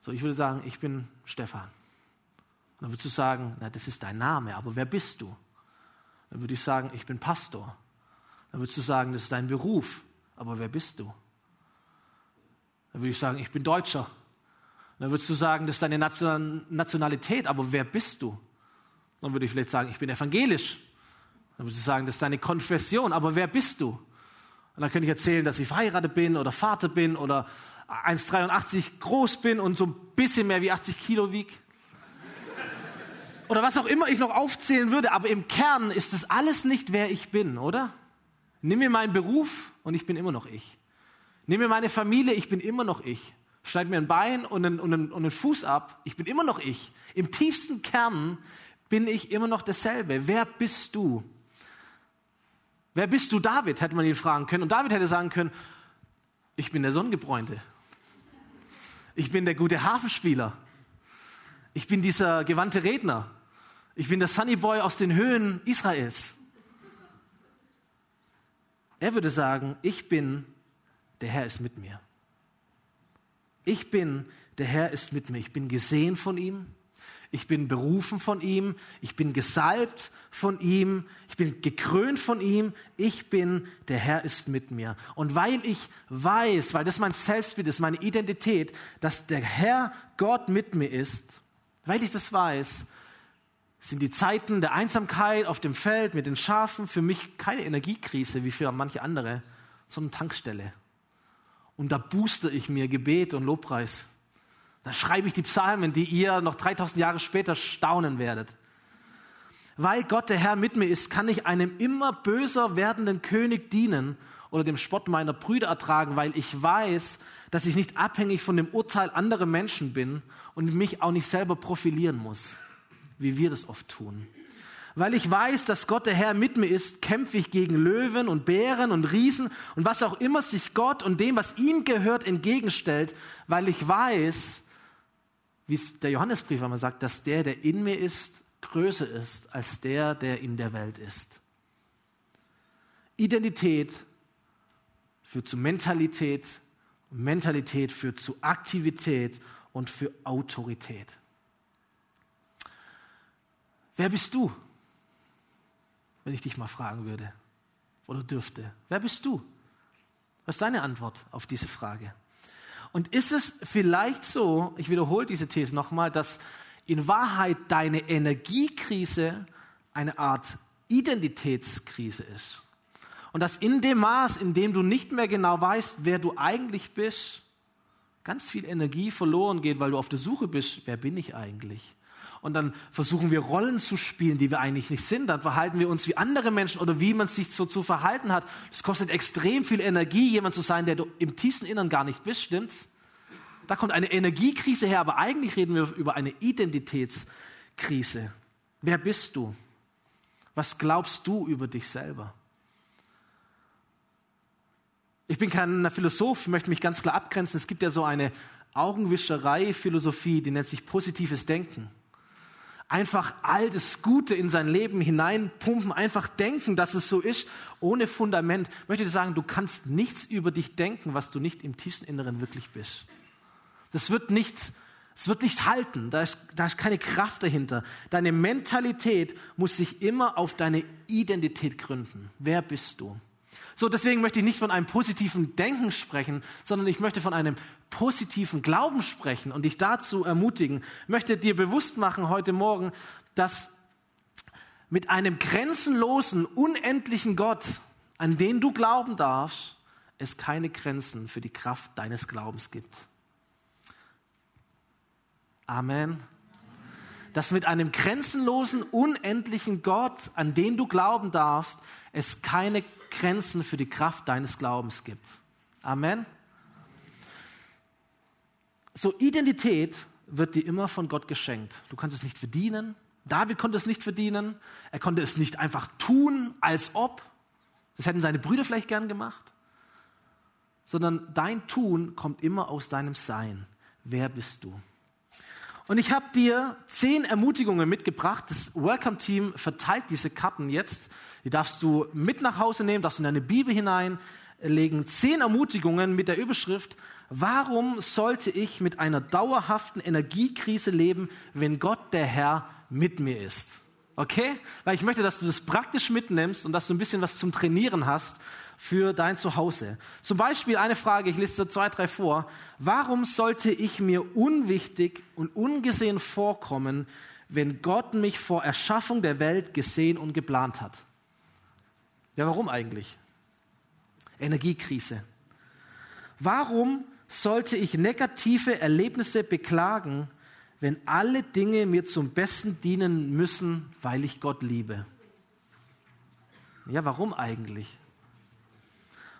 A: So, ich würde sagen, ich bin Stefan. Dann würdest du sagen, na, das ist dein Name, aber wer bist du? Dann würde ich sagen, ich bin Pastor. Dann würdest du sagen, das ist dein Beruf aber wer bist du? Dann würde ich sagen, ich bin Deutscher. Dann würdest du sagen, das ist deine Nationalität, aber wer bist du? Dann würde ich vielleicht sagen, ich bin evangelisch. Dann würdest du sagen, das ist deine Konfession, aber wer bist du? Und dann könnte ich erzählen, dass ich verheiratet bin oder Vater bin oder 1,83 groß bin und so ein bisschen mehr wie 80 Kilo wieg. Oder was auch immer ich noch aufzählen würde, aber im Kern ist das alles nicht, wer ich bin, oder? Nimm mir meinen Beruf und ich bin immer noch ich. Nimm mir meine Familie, ich bin immer noch ich. Schneid mir ein Bein und einen, und, einen, und einen Fuß ab, ich bin immer noch ich. Im tiefsten Kern bin ich immer noch dasselbe. Wer bist du? Wer bist du, David? Hätte man ihn fragen können. Und David hätte sagen können, ich bin der Sonnengebräunte. Ich bin der gute Hafenspieler. Ich bin dieser gewandte Redner. Ich bin der Sunny Boy aus den Höhen Israels. Er würde sagen, ich bin, der Herr ist mit mir. Ich bin, der Herr ist mit mir. Ich bin gesehen von ihm. Ich bin berufen von ihm. Ich bin gesalbt von ihm. Ich bin gekrönt von ihm. Ich bin, der Herr ist mit mir. Und weil ich weiß, weil das mein Selbstbild ist, meine Identität, dass der Herr Gott mit mir ist, weil ich das weiß, sind die Zeiten der Einsamkeit auf dem Feld mit den Schafen für mich keine Energiekrise wie für manche andere, sondern Tankstelle. Und da booste ich mir Gebet und Lobpreis. Da schreibe ich die Psalmen, die ihr noch 3000 Jahre später staunen werdet. Weil Gott der Herr mit mir ist, kann ich einem immer böser werdenden König dienen oder dem Spott meiner Brüder ertragen, weil ich weiß, dass ich nicht abhängig von dem Urteil anderer Menschen bin und mich auch nicht selber profilieren muss wie wir das oft tun. Weil ich weiß, dass Gott der Herr mit mir ist, kämpfe ich gegen Löwen und Bären und Riesen und was auch immer sich Gott und dem, was ihm gehört, entgegenstellt, weil ich weiß, wie es der Johannesbrief einmal sagt, dass der, der in mir ist, größer ist als der, der in der Welt ist. Identität führt zu Mentalität, Mentalität führt zu Aktivität und für Autorität. Wer bist du? Wenn ich dich mal fragen würde oder dürfte. Wer bist du? Was ist deine Antwort auf diese Frage? Und ist es vielleicht so, ich wiederhole diese These nochmal, dass in Wahrheit deine Energiekrise eine Art Identitätskrise ist? Und dass in dem Maß, in dem du nicht mehr genau weißt, wer du eigentlich bist, ganz viel Energie verloren geht, weil du auf der Suche bist, wer bin ich eigentlich? Und dann versuchen wir Rollen zu spielen, die wir eigentlich nicht sind. Dann verhalten wir uns wie andere Menschen oder wie man sich so zu verhalten hat. Es kostet extrem viel Energie, jemand zu sein, der du im tiefsten Innern gar nicht bist, stimmt's? Da kommt eine Energiekrise her, aber eigentlich reden wir über eine Identitätskrise. Wer bist du? Was glaubst du über dich selber? Ich bin kein Philosoph, möchte mich ganz klar abgrenzen. Es gibt ja so eine Augenwischerei-Philosophie, die nennt sich positives Denken einfach all das Gute in sein Leben hineinpumpen, einfach denken, dass es so ist, ohne Fundament. Ich möchte dir sagen, du kannst nichts über dich denken, was du nicht im tiefsten Inneren wirklich bist. Das wird nicht, es wird nicht halten, da ist, da ist keine Kraft dahinter. Deine Mentalität muss sich immer auf deine Identität gründen. Wer bist du? So, deswegen möchte ich nicht von einem positiven Denken sprechen, sondern ich möchte von einem positiven Glauben sprechen und dich dazu ermutigen. Möchte dir bewusst machen heute Morgen, dass mit einem grenzenlosen, unendlichen Gott, an den du glauben darfst, es keine Grenzen für die Kraft deines Glaubens gibt. Amen. Dass mit einem grenzenlosen, unendlichen Gott, an den du glauben darfst, es keine Grenzen für die Kraft deines Glaubens gibt. Amen. So Identität wird dir immer von Gott geschenkt. Du kannst es nicht verdienen. David konnte es nicht verdienen. Er konnte es nicht einfach tun, als ob. Das hätten seine Brüder vielleicht gern gemacht. Sondern dein Tun kommt immer aus deinem Sein. Wer bist du? Und ich habe dir zehn Ermutigungen mitgebracht. Das Welcome-Team verteilt diese Karten jetzt. Die darfst du mit nach Hause nehmen, darfst du in deine Bibel hineinlegen. Zehn Ermutigungen mit der Überschrift, warum sollte ich mit einer dauerhaften Energiekrise leben, wenn Gott der Herr mit mir ist? Okay? Weil ich möchte, dass du das praktisch mitnimmst und dass du ein bisschen was zum Trainieren hast für dein Zuhause. Zum Beispiel eine Frage, ich lese zwei, drei vor. Warum sollte ich mir unwichtig und ungesehen vorkommen, wenn Gott mich vor Erschaffung der Welt gesehen und geplant hat? Ja, warum eigentlich? Energiekrise. Warum sollte ich negative Erlebnisse beklagen, wenn alle Dinge mir zum Besten dienen müssen, weil ich Gott liebe? Ja, warum eigentlich?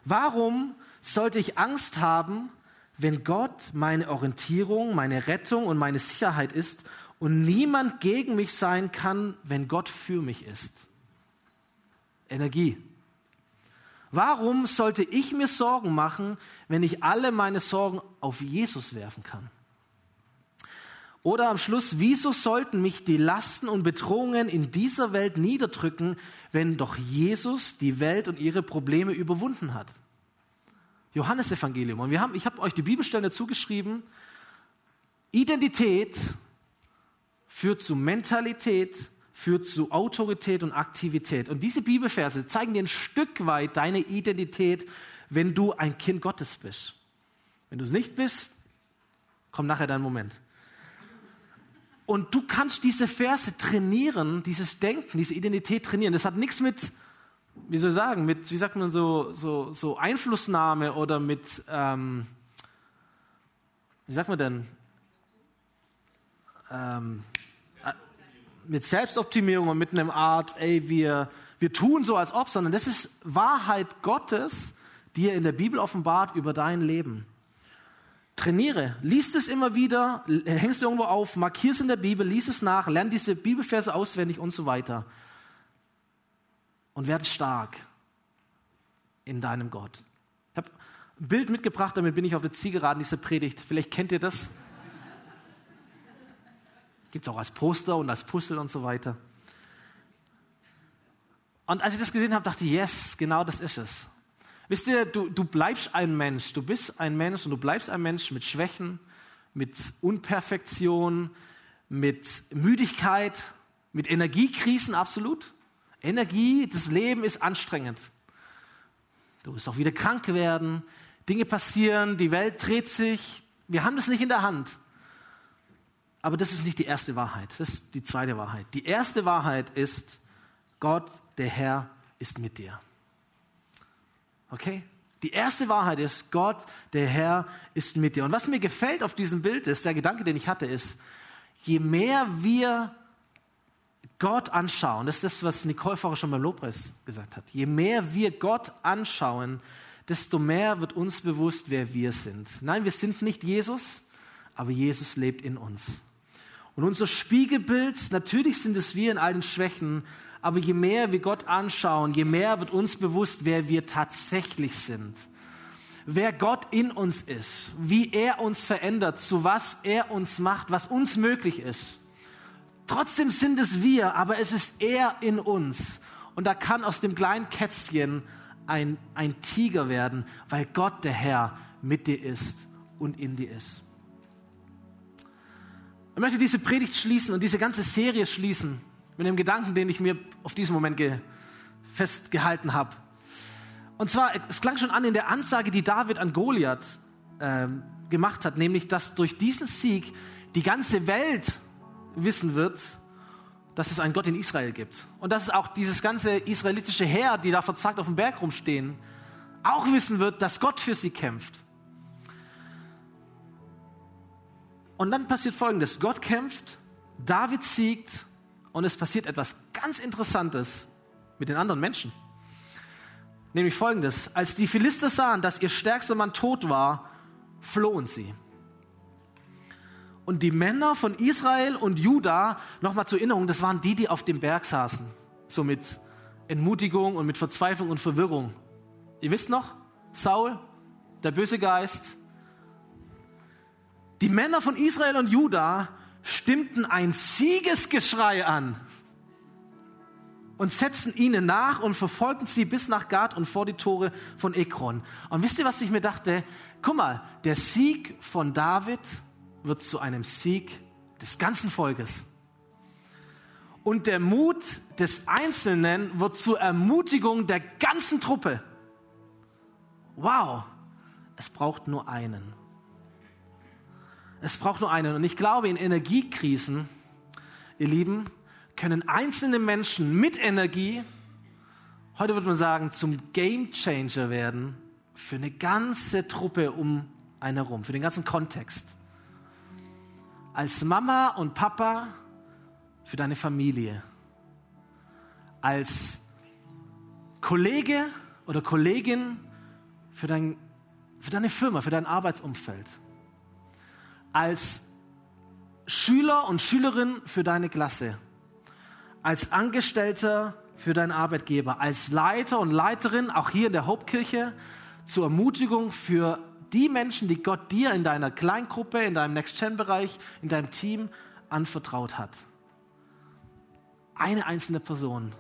A: Warum sollte ich Angst haben, wenn Gott meine Orientierung, meine Rettung und meine Sicherheit ist und niemand gegen mich sein kann, wenn Gott für mich ist? Energie. Warum sollte ich mir Sorgen machen, wenn ich alle meine Sorgen auf Jesus werfen kann? Oder am Schluss, wieso sollten mich die Lasten und Bedrohungen in dieser Welt niederdrücken, wenn doch Jesus die Welt und ihre Probleme überwunden hat? Johannes Evangelium. Und wir haben, ich habe euch die Bibelstellen dazu geschrieben. Identität führt zu Mentalität, führt zu Autorität und Aktivität. Und diese Bibelverse zeigen dir ein Stück weit deine Identität, wenn du ein Kind Gottes bist. Wenn du es nicht bist, kommt nachher dein Moment. Und du kannst diese Verse trainieren, dieses Denken, diese Identität trainieren. Das hat nichts mit, wie soll ich sagen, mit, wie sagt man so, so, so Einflussnahme oder mit, ähm, wie sagt man denn, ähm, mit Selbstoptimierung und mit einem Art, ey, wir, wir tun so als ob, sondern das ist Wahrheit Gottes, die er in der Bibel offenbart über dein Leben. Trainiere, liest es immer wieder, hängst du irgendwo auf, markier es in der Bibel, lies es nach, lern diese Bibelverse auswendig und so weiter. Und werde stark in deinem Gott. Ich habe ein Bild mitgebracht, damit bin ich auf der Zielgeraden dieser Predigt. Vielleicht kennt ihr das. Gibt es auch als Poster und als Puzzle und so weiter. Und als ich das gesehen habe, dachte ich, yes, genau das ist es. Wisst ihr, du, du bleibst ein Mensch, du bist ein Mensch und du bleibst ein Mensch mit Schwächen, mit Unperfektion, mit Müdigkeit, mit Energiekrisen, absolut. Energie, das Leben ist anstrengend. Du wirst auch wieder krank werden, Dinge passieren, die Welt dreht sich, Wir haben das nicht in der Hand. Aber das ist nicht die erste Wahrheit. Das ist die zweite Wahrheit. Die erste Wahrheit ist, Gott, der Herr, ist mit dir. Okay? Die erste Wahrheit ist, Gott, der Herr, ist mit dir. Und was mir gefällt auf diesem Bild ist, der Gedanke, den ich hatte, ist, je mehr wir Gott anschauen, das ist das, was Nicole vorher schon beim Lobpreis gesagt hat, je mehr wir Gott anschauen, desto mehr wird uns bewusst, wer wir sind. Nein, wir sind nicht Jesus, aber Jesus lebt in uns. Und unser Spiegelbild, natürlich sind es wir in all den Schwächen, aber je mehr wir Gott anschauen, je mehr wird uns bewusst, wer wir tatsächlich sind. Wer Gott in uns ist, wie er uns verändert, zu was er uns macht, was uns möglich ist. Trotzdem sind es wir, aber es ist er in uns. Und da kann aus dem kleinen Kätzchen ein, ein Tiger werden, weil Gott, der Herr, mit dir ist und in dir ist. Ich möchte diese Predigt schließen und diese ganze Serie schließen mit dem Gedanken, den ich mir auf diesen Moment festgehalten habe. Und zwar, es klang schon an in der Ansage, die David an Goliath äh, gemacht hat, nämlich, dass durch diesen Sieg die ganze Welt wissen wird, dass es einen Gott in Israel gibt. Und dass es auch dieses ganze israelitische Heer, die da verzagt auf dem Berg rumstehen, auch wissen wird, dass Gott für sie kämpft. Und dann passiert Folgendes. Gott kämpft, David siegt und es passiert etwas ganz Interessantes mit den anderen Menschen. Nämlich folgendes. Als die Philister sahen, dass ihr stärkster Mann tot war, flohen sie. Und die Männer von Israel und Juda, nochmal zur Erinnerung, das waren die, die auf dem Berg saßen. So mit Entmutigung und mit Verzweiflung und Verwirrung. Ihr wisst noch, Saul, der böse Geist. Die Männer von Israel und Juda stimmten ein Siegesgeschrei an und setzten ihnen nach und verfolgten sie bis nach Gad und vor die Tore von Ekron. Und wisst ihr, was ich mir dachte? Guck mal, der Sieg von David wird zu einem Sieg des ganzen Volkes. Und der Mut des Einzelnen wird zur Ermutigung der ganzen Truppe. Wow, es braucht nur einen. Es braucht nur einen. Und ich glaube, in Energiekrisen, ihr Lieben, können einzelne Menschen mit Energie, heute würde man sagen, zum Game Changer werden für eine ganze Truppe um einen herum, für den ganzen Kontext. Als Mama und Papa für deine Familie. Als Kollege oder Kollegin für, dein, für deine Firma, für dein Arbeitsumfeld als Schüler und Schülerin für deine Klasse, als Angestellter für deinen Arbeitgeber, als Leiter und Leiterin, auch hier in der Hauptkirche, zur Ermutigung für die Menschen, die Gott dir in deiner Kleingruppe, in deinem Next-Gen-Bereich, in deinem Team anvertraut hat. Eine einzelne Person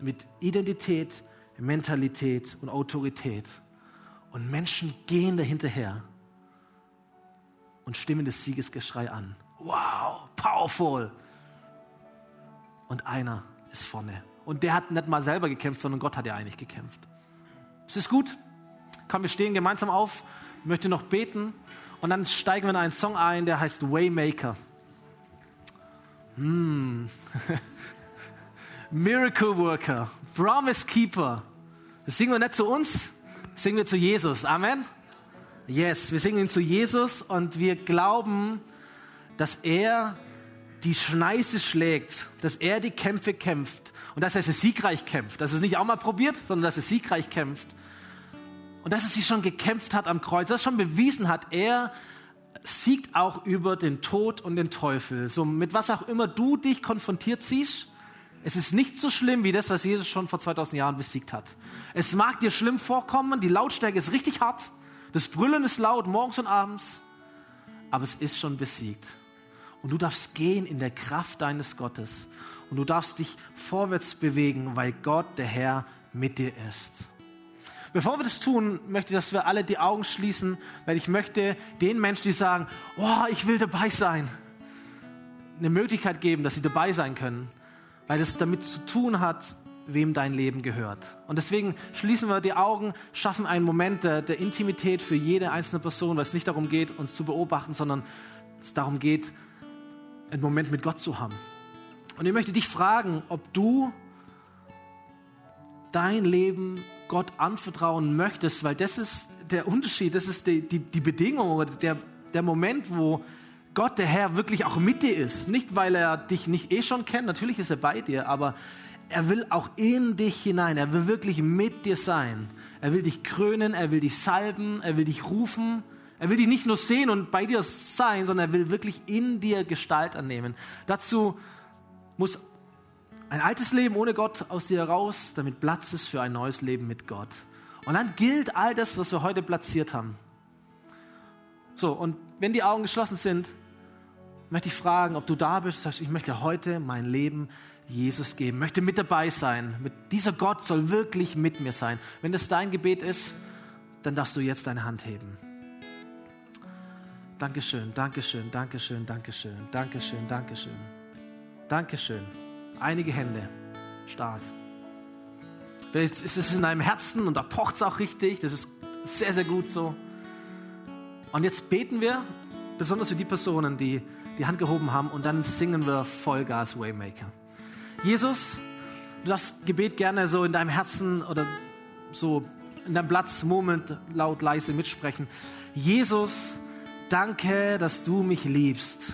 A: mit Identität, Mentalität und Autorität. Und Menschen gehen dahinterher und stimmen das Siegesgeschrei an. Wow, powerful. Und einer ist vorne. Und der hat nicht mal selber gekämpft, sondern Gott hat ja eigentlich gekämpft. Ist es gut? Komm, wir stehen gemeinsam auf. Ich möchte noch beten. Und dann steigen wir in einen Song ein, der heißt Waymaker. Mm. *laughs* Miracle Worker, Promise Keeper. Das singen wir nicht zu uns, das singen wir zu Jesus. Amen. Yes, wir singen zu Jesus und wir glauben, dass er die Schneise schlägt, dass er die Kämpfe kämpft und dass er sie siegreich kämpft. Dass er es nicht auch mal probiert, sondern dass er siegreich kämpft. Und dass er sie schon gekämpft hat am Kreuz, dass er schon bewiesen hat, er siegt auch über den Tod und den Teufel. So mit was auch immer du dich konfrontiert siehst, es ist nicht so schlimm wie das, was Jesus schon vor 2000 Jahren besiegt hat. Es mag dir schlimm vorkommen, die Lautstärke ist richtig hart, das Brüllen ist laut, morgens und abends, aber es ist schon besiegt. Und du darfst gehen in der Kraft deines Gottes. Und du darfst dich vorwärts bewegen, weil Gott, der Herr, mit dir ist. Bevor wir das tun, möchte ich, dass wir alle die Augen schließen, weil ich möchte den Menschen, die sagen, oh, ich will dabei sein, eine Möglichkeit geben, dass sie dabei sein können, weil das damit zu tun hat, wem dein Leben gehört. Und deswegen schließen wir die Augen, schaffen einen Moment der, der Intimität für jede einzelne Person, weil es nicht darum geht, uns zu beobachten, sondern es darum geht, einen Moment mit Gott zu haben. Und ich möchte dich fragen, ob du dein Leben Gott anvertrauen möchtest, weil das ist der Unterschied, das ist die, die, die Bedingung oder der, der Moment, wo Gott, der Herr, wirklich auch mit dir ist. Nicht, weil er dich nicht eh schon kennt, natürlich ist er bei dir, aber er will auch in dich hinein. Er will wirklich mit dir sein. Er will dich krönen, er will dich salben, er will dich rufen. Er will dich nicht nur sehen und bei dir sein, sondern er will wirklich in dir Gestalt annehmen. Dazu muss ein altes Leben ohne Gott aus dir heraus, damit Platz ist für ein neues Leben mit Gott. Und dann gilt all das, was wir heute platziert haben. So, und wenn die Augen geschlossen sind, möchte ich fragen, ob du da bist, sagst, ich möchte heute mein Leben Jesus geben, möchte mit dabei sein. Mit dieser Gott soll wirklich mit mir sein. Wenn das dein Gebet ist, dann darfst du jetzt deine Hand heben. Dankeschön, Dankeschön, Dankeschön, Dankeschön, Dankeschön, Dankeschön. Dankeschön. Einige Hände. Stark. Vielleicht ist es in deinem Herzen und da pocht es auch richtig. Das ist sehr, sehr gut so. Und jetzt beten wir, besonders für die Personen, die die Hand gehoben haben, und dann singen wir Vollgas Waymaker. Jesus, du darfst Gebet gerne so in deinem Herzen oder so in deinem Platz, Moment, laut, leise mitsprechen. Jesus, danke, dass du mich liebst.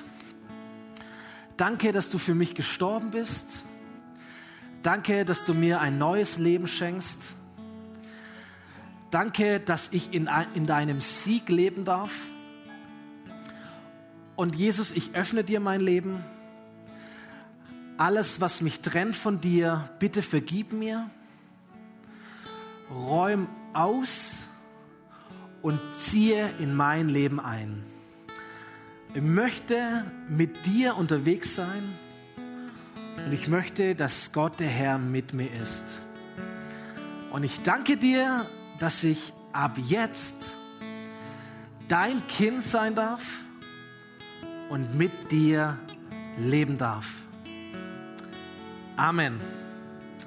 A: Danke, dass du für mich gestorben bist. Danke, dass du mir ein neues Leben schenkst. Danke, dass ich in, in deinem Sieg leben darf. Und Jesus, ich öffne dir mein Leben. Alles, was mich trennt von dir, bitte vergib mir. Räum aus und ziehe in mein Leben ein. Ich möchte mit dir unterwegs sein und ich möchte, dass Gott der Herr mit mir ist. Und ich danke dir, dass ich ab jetzt dein Kind sein darf und mit dir leben darf. Amen.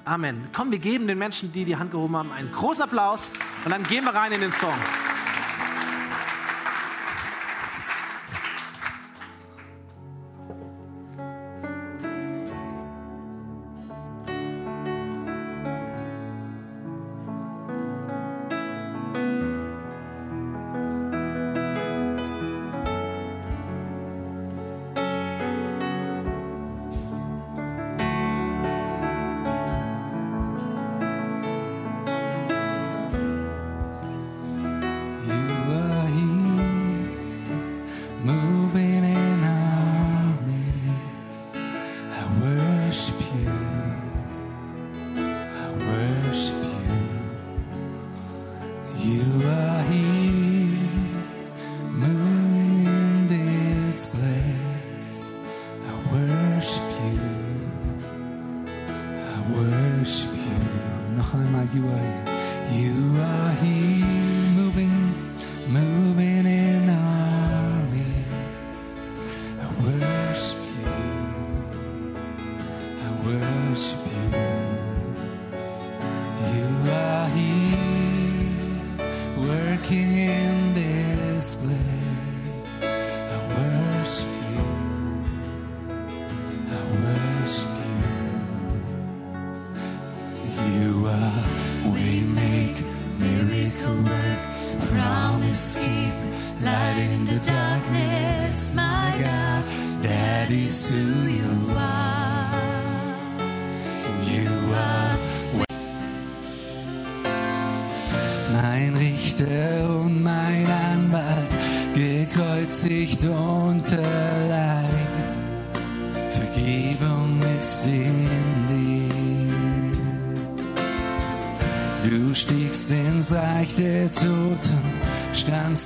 A: Amen. Komm, wir geben den Menschen, die die Hand gehoben haben, einen großen Applaus und dann gehen wir rein in den Song.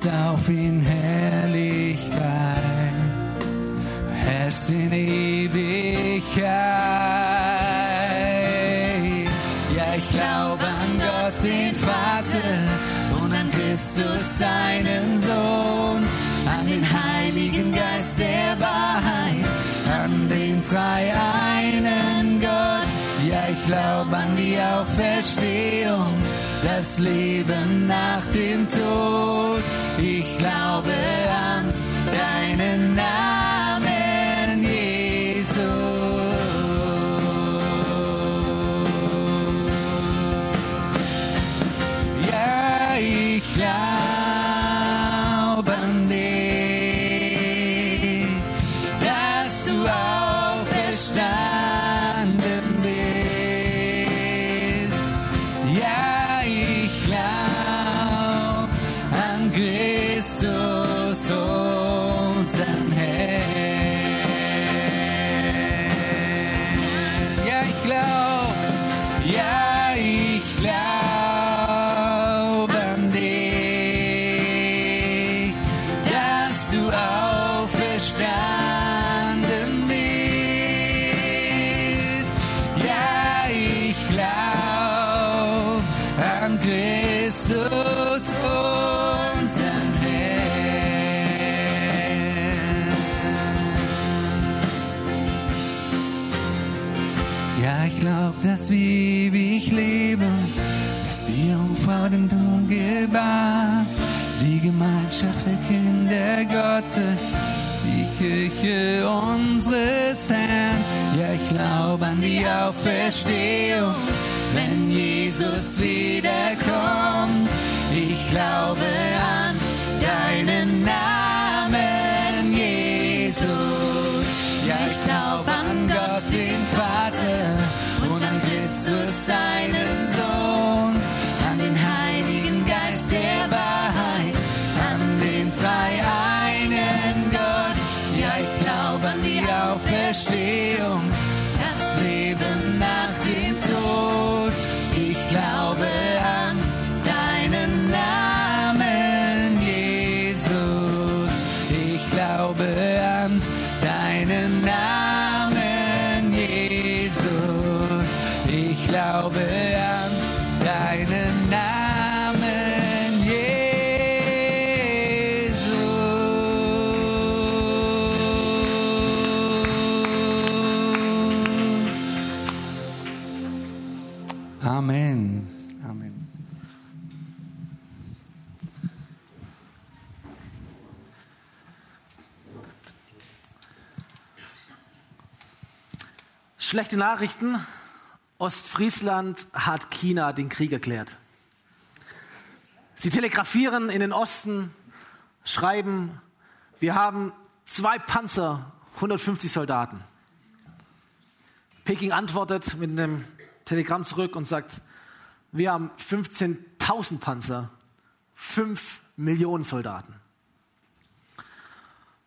B: Standst auf in Herrlichkeit, herrschst in Ewigkeit. Ja, ich glaube an Gott, den Vater, und an Christus, seinen Sohn, an den Heiligen Geist der Wahrheit, an den drei einen Gott. Ja, ich glaube an die Auferstehung, das Leben Gottes, die Kirche unseres Herrn. Ja, ich glaube an die Auferstehung, wenn Jesus wiederkommt. Ich glaube an
A: Schlechte Nachrichten. Ostfriesland hat China den Krieg erklärt. Sie telegrafieren in den Osten, schreiben, wir haben zwei Panzer, 150 Soldaten. Peking antwortet mit einem Telegramm zurück und sagt, wir haben 15.000 Panzer, 5 Millionen Soldaten.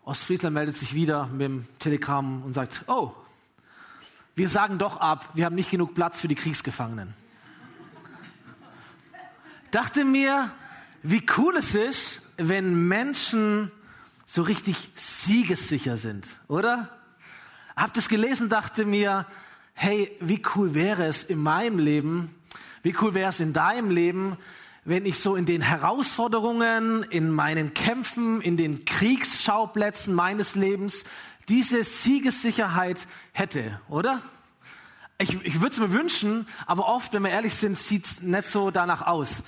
A: Ostfriesland meldet sich wieder mit dem Telegramm und sagt, oh, wir sagen doch ab, wir haben nicht genug Platz für die Kriegsgefangenen. Dachte mir, wie cool es ist, wenn Menschen so richtig siegessicher sind, oder? Hab das gelesen, dachte mir, hey, wie cool wäre es in meinem Leben, wie cool wäre es in deinem Leben, wenn ich so in den Herausforderungen, in meinen Kämpfen, in den Kriegsschauplätzen meines Lebens diese Siegessicherheit hätte, oder? Ich, ich würde es mir wünschen, aber oft, wenn wir ehrlich sind, sieht es nicht so danach aus.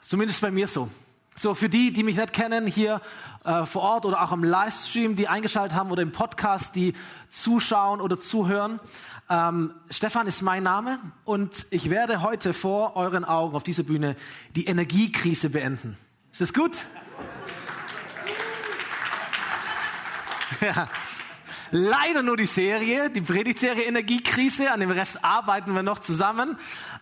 A: Zumindest bei mir so. So, für die, die mich nicht kennen, hier äh, vor Ort oder auch im Livestream, die eingeschaltet haben oder im Podcast, die zuschauen oder zuhören. Ähm, Stefan ist mein Name und ich werde heute vor euren Augen auf dieser Bühne die Energiekrise beenden. Ist das gut? *laughs* ja. Leider nur die Serie, die Predigtserie Energiekrise. An dem Rest arbeiten wir noch zusammen.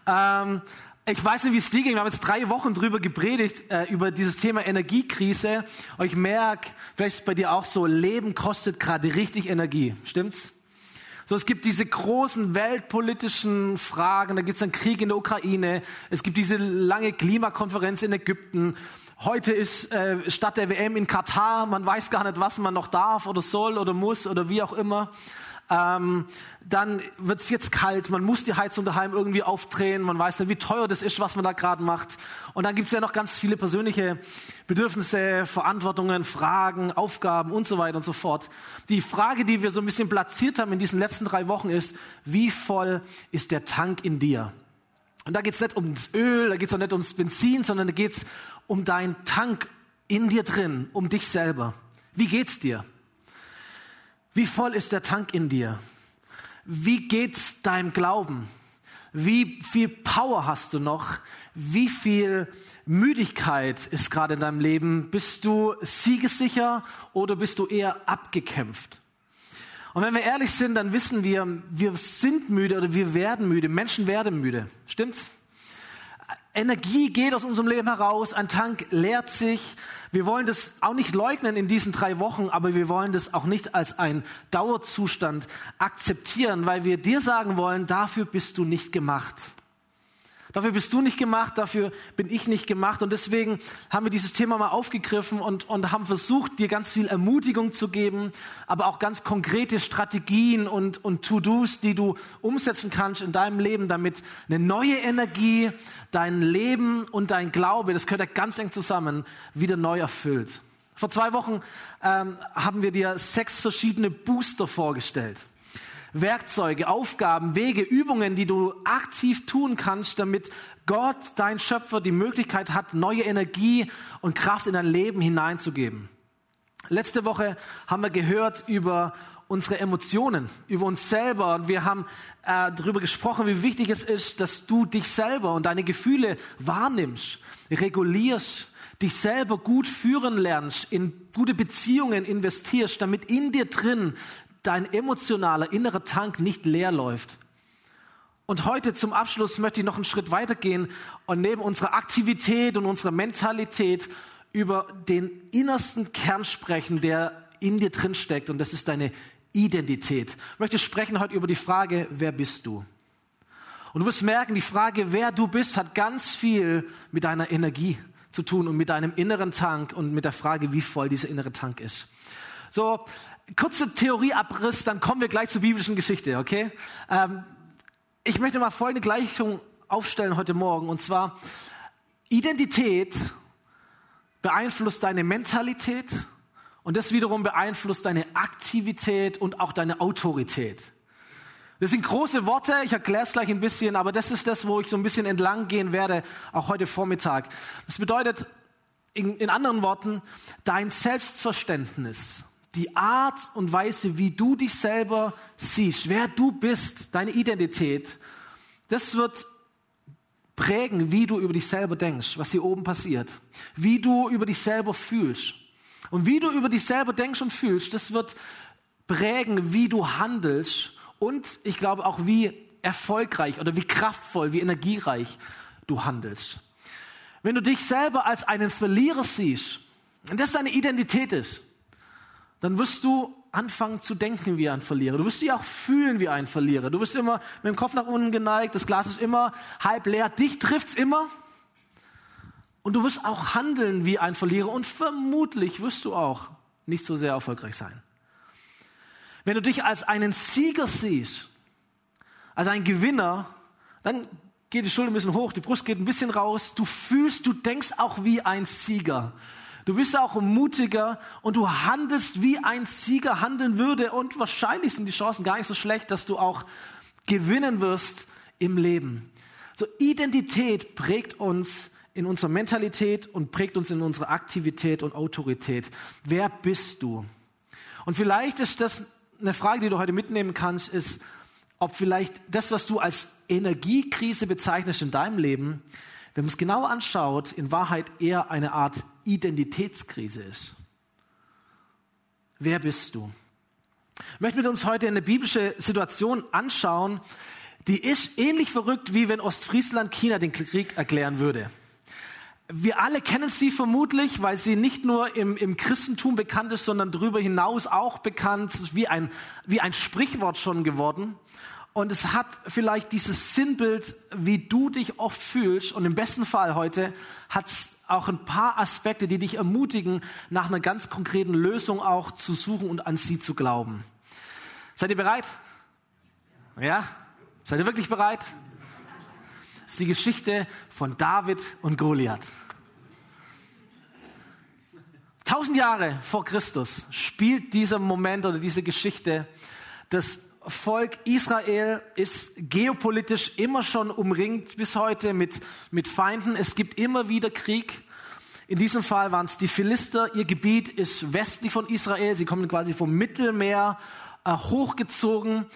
A: Ähm, ich weiß nicht, wie es dir ging. Wir haben jetzt drei Wochen drüber gepredigt, äh, über dieses Thema Energiekrise. Und ich merke, vielleicht ist es bei dir auch so, Leben kostet gerade richtig Energie. Stimmt's? So, es gibt diese großen weltpolitischen Fragen, da gibt es einen Krieg in der Ukraine, es gibt diese lange Klimakonferenz in Ägypten. Heute ist äh, statt der WM in Katar, man weiß gar nicht, was man noch darf oder soll oder muss oder wie auch immer. Ähm, dann wird es jetzt kalt, man muss die Heizung daheim irgendwie aufdrehen, man weiß nicht, wie teuer das ist, was man da gerade macht. Und dann gibt es ja noch ganz viele persönliche Bedürfnisse, Verantwortungen, Fragen, Aufgaben und so weiter und so fort. Die Frage, die wir so ein bisschen platziert haben in diesen letzten drei Wochen ist, wie voll ist der Tank in dir? Und da geht es nicht ums Öl, da geht es auch nicht ums Benzin, sondern da geht es um deinen Tank in dir drin, um dich selber. Wie geht's dir? Wie voll ist der Tank in dir? Wie geht's deinem Glauben? Wie viel Power hast du noch? Wie viel Müdigkeit ist gerade in deinem Leben? Bist du siegessicher oder bist du eher abgekämpft? Und wenn wir ehrlich sind, dann wissen wir, wir sind müde oder wir werden müde. Menschen werden müde. Stimmt's? Energie geht aus unserem Leben heraus, ein Tank leert sich. Wir wollen das auch nicht leugnen in diesen drei Wochen, aber wir wollen das auch nicht als ein Dauerzustand akzeptieren, weil wir dir sagen wollen, dafür bist du nicht gemacht. Dafür bist du nicht gemacht, dafür bin ich nicht gemacht. Und deswegen haben wir dieses Thema mal aufgegriffen und, und haben versucht, dir ganz viel Ermutigung zu geben, aber auch ganz konkrete Strategien und, und To-Dos, die du umsetzen kannst in deinem Leben, damit eine neue Energie dein Leben und dein Glaube, das gehört ja ganz eng zusammen, wieder neu erfüllt. Vor zwei Wochen ähm, haben wir dir sechs verschiedene Booster vorgestellt. Werkzeuge, Aufgaben, Wege, Übungen, die du aktiv tun kannst, damit Gott, dein Schöpfer, die Möglichkeit hat, neue Energie und Kraft in dein Leben hineinzugeben. Letzte Woche haben wir gehört über unsere Emotionen, über uns selber und wir haben äh, darüber gesprochen, wie wichtig es ist, dass du dich selber und deine Gefühle wahrnimmst, regulierst, dich selber gut führen lernst, in gute Beziehungen investierst, damit in dir drin dein emotionaler innerer Tank nicht leer läuft. Und heute zum Abschluss möchte ich noch einen Schritt weitergehen und neben unserer Aktivität und unserer Mentalität über den innersten Kern sprechen, der in dir drin steckt. Und das ist deine Identität. Ich möchte sprechen heute über die Frage, wer bist du? Und du wirst merken, die Frage, wer du bist, hat ganz viel mit deiner Energie zu tun und mit deinem inneren Tank und mit der Frage, wie voll dieser innere Tank ist. So, kurze Theorieabriss, dann kommen wir gleich zur biblischen Geschichte, okay? Ähm, ich möchte mal folgende Gleichung aufstellen heute Morgen, und zwar Identität beeinflusst deine Mentalität und das wiederum beeinflusst deine Aktivität und auch deine Autorität. Das sind große Worte, ich erkläre es gleich ein bisschen, aber das ist das, wo ich so ein bisschen entlang gehen werde, auch heute Vormittag. Das bedeutet, in, in anderen Worten, dein Selbstverständnis die Art und Weise, wie du dich selber siehst, wer du bist, deine Identität, das wird prägen, wie du über dich selber denkst, was hier oben passiert, wie du über dich selber fühlst. Und wie du über dich selber denkst und fühlst, das wird prägen, wie du handelst und ich glaube auch, wie erfolgreich oder wie kraftvoll, wie energiereich du handelst. Wenn du dich selber als einen Verlierer siehst, und das deine Identität ist, dann wirst du anfangen zu denken wie ein Verlierer. Du wirst dich auch fühlen wie ein Verlierer. Du wirst immer mit dem Kopf nach unten geneigt, das Glas ist immer halb leer, dich trifft's immer. Und du wirst auch handeln wie ein Verlierer und vermutlich wirst du auch nicht so sehr erfolgreich sein. Wenn du dich als einen Sieger siehst, als ein Gewinner, dann geht die Schulter ein bisschen hoch, die Brust geht ein bisschen raus, du fühlst, du denkst auch wie ein Sieger. Du bist auch mutiger und du handelst wie ein Sieger handeln würde und wahrscheinlich sind die Chancen gar nicht so schlecht, dass du auch gewinnen wirst im Leben. So Identität prägt uns in unserer Mentalität und prägt uns in unserer Aktivität und Autorität. Wer bist du? Und vielleicht ist das eine Frage, die du heute mitnehmen kannst, ist, ob vielleicht das, was du als Energiekrise bezeichnest in deinem Leben, wenn man es genau anschaut, in Wahrheit eher eine Art Identitätskrise ist. Wer bist du? Ich möchte mit uns heute eine biblische Situation anschauen, die ist ähnlich verrückt, wie wenn Ostfriesland China den Krieg erklären würde. Wir alle kennen sie vermutlich, weil sie nicht nur im, im Christentum bekannt ist, sondern darüber hinaus auch bekannt, wie ein, wie ein Sprichwort schon geworden. Und es hat vielleicht dieses Sinnbild, wie du dich oft fühlst. Und im besten Fall heute hat es auch ein paar Aspekte, die dich ermutigen, nach einer ganz konkreten Lösung auch zu suchen und an sie zu glauben. Seid ihr bereit? Ja? Seid ihr wirklich bereit? Das ist die Geschichte von David und Goliath. Tausend Jahre vor Christus spielt dieser Moment oder diese Geschichte. Das Volk Israel ist geopolitisch immer schon umringt bis heute mit, mit Feinden. Es gibt immer wieder Krieg. In diesem Fall waren es die Philister. Ihr Gebiet ist westlich von Israel. Sie kommen quasi vom Mittelmeer äh, hochgezogen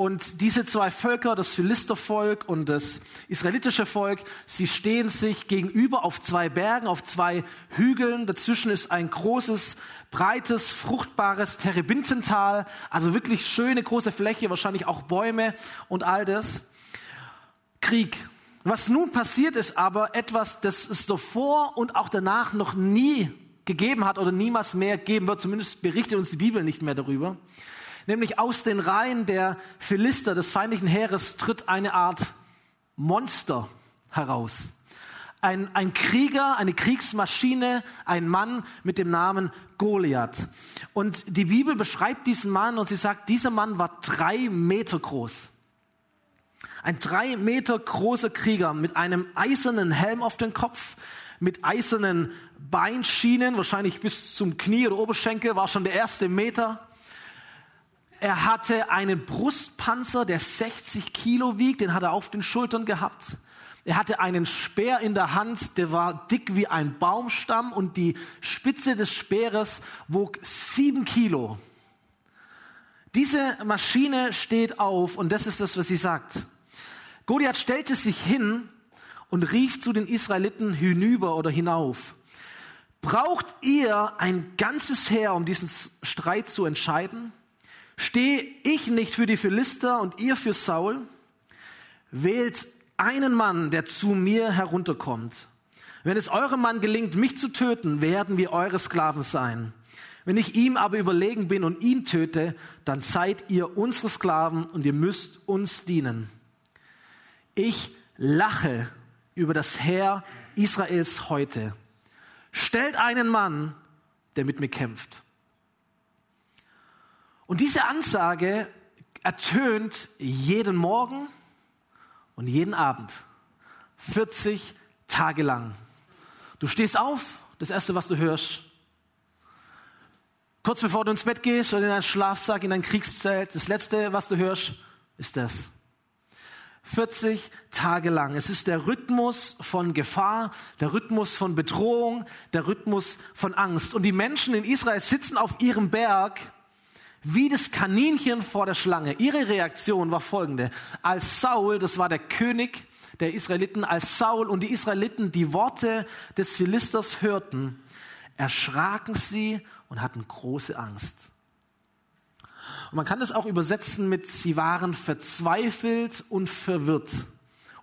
A: und diese zwei Völker, das Philistervolk und das israelitische Volk, sie stehen sich gegenüber auf zwei Bergen, auf zwei Hügeln. Dazwischen ist ein großes, breites, fruchtbares Terebintental. Also wirklich schöne große Fläche, wahrscheinlich auch Bäume und all das. Krieg. Was nun passiert ist aber etwas, das es davor und auch danach noch nie gegeben hat oder niemals mehr geben wird. Zumindest berichtet uns die Bibel nicht mehr darüber. Nämlich aus den Reihen der Philister, des feindlichen Heeres, tritt eine Art Monster heraus. Ein, ein Krieger, eine Kriegsmaschine, ein Mann mit dem Namen Goliath. Und die Bibel beschreibt diesen Mann und sie sagt, dieser Mann war drei Meter groß. Ein drei Meter großer Krieger mit einem eisernen Helm auf dem Kopf, mit eisernen Beinschienen, wahrscheinlich bis zum Knie oder Oberschenkel, war schon der erste Meter. Er hatte einen Brustpanzer, der 60 Kilo wiegt, den hat er auf den Schultern gehabt. Er hatte einen Speer in der Hand, der war dick wie ein Baumstamm und die Spitze des Speeres wog sieben Kilo. Diese Maschine steht auf und das ist das, was sie sagt. Goliath stellte sich hin und rief zu den Israeliten hinüber oder hinauf. Braucht ihr ein ganzes Heer, um diesen Streit zu entscheiden? Stehe ich nicht für die Philister und ihr für Saul? Wählt einen Mann, der zu mir herunterkommt. Wenn es eurem Mann gelingt, mich zu töten, werden wir eure Sklaven sein. Wenn ich ihm aber überlegen bin und ihn töte, dann seid ihr unsere Sklaven und ihr müsst uns dienen. Ich lache über das Heer Israels heute. Stellt einen Mann, der mit mir kämpft. Und diese Ansage ertönt jeden Morgen und jeden Abend. 40 Tage lang. Du stehst auf, das Erste, was du hörst. Kurz bevor du ins Bett gehst oder in deinen Schlafsack, in dein Kriegszelt, das Letzte, was du hörst, ist das. 40 Tage lang. Es ist der Rhythmus von Gefahr, der Rhythmus von Bedrohung, der Rhythmus von Angst. Und die Menschen in Israel sitzen auf ihrem Berg wie das Kaninchen vor der Schlange. Ihre Reaktion war folgende. Als Saul, das war der König der Israeliten, als Saul und die Israeliten die Worte des Philisters hörten, erschraken sie und hatten große Angst. Und man kann das auch übersetzen mit, sie waren verzweifelt und verwirrt.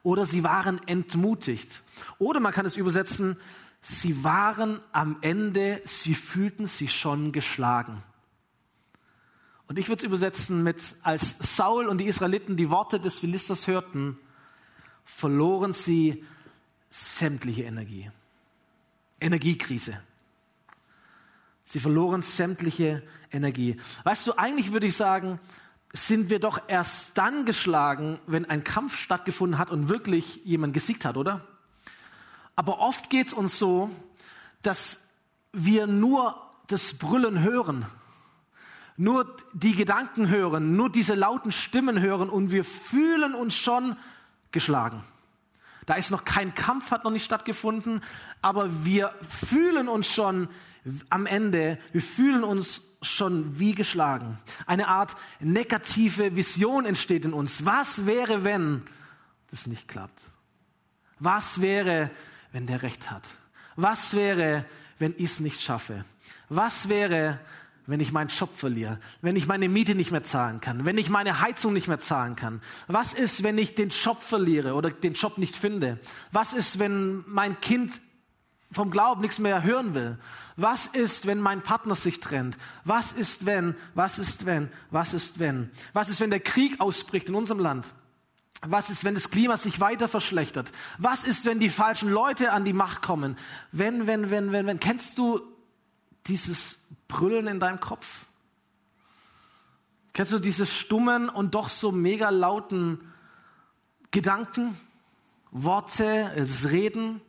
A: Oder sie waren entmutigt. Oder man kann es übersetzen, sie waren am Ende, sie fühlten sich schon geschlagen. Und ich würde es übersetzen mit, als Saul und die Israeliten die Worte des Philisters hörten, verloren sie sämtliche Energie. Energiekrise. Sie verloren sämtliche Energie. Weißt du, eigentlich würde ich sagen, sind wir doch erst dann geschlagen, wenn ein Kampf stattgefunden hat und wirklich jemand gesiegt hat, oder? Aber oft geht es uns so, dass wir nur das Brüllen hören nur die Gedanken hören, nur diese lauten Stimmen hören und wir fühlen uns schon geschlagen. Da ist noch kein Kampf, hat noch nicht stattgefunden, aber wir fühlen uns schon am Ende, wir fühlen uns schon wie geschlagen. Eine Art negative Vision entsteht in uns. Was wäre, wenn das nicht klappt? Was wäre, wenn der Recht hat? Was wäre, wenn ich es nicht schaffe? Was wäre, wenn ich meinen Job verliere, wenn ich meine Miete nicht mehr zahlen kann, wenn ich meine Heizung nicht mehr zahlen kann? Was ist, wenn ich den Job verliere oder den Job nicht finde? Was ist, wenn mein Kind vom Glauben nichts mehr hören will? Was ist, wenn mein Partner sich trennt? Was ist, wenn, was ist, wenn, was ist, wenn? Was ist, wenn der Krieg ausbricht in unserem Land? Was ist, wenn das Klima sich weiter verschlechtert? Was ist, wenn die falschen Leute an die Macht kommen? Wenn, wenn, wenn, wenn, wenn. Kennst du dieses Brüllen in deinem Kopf? Kennst du diese stummen und doch so mega lauten Gedanken, Worte, das Reden?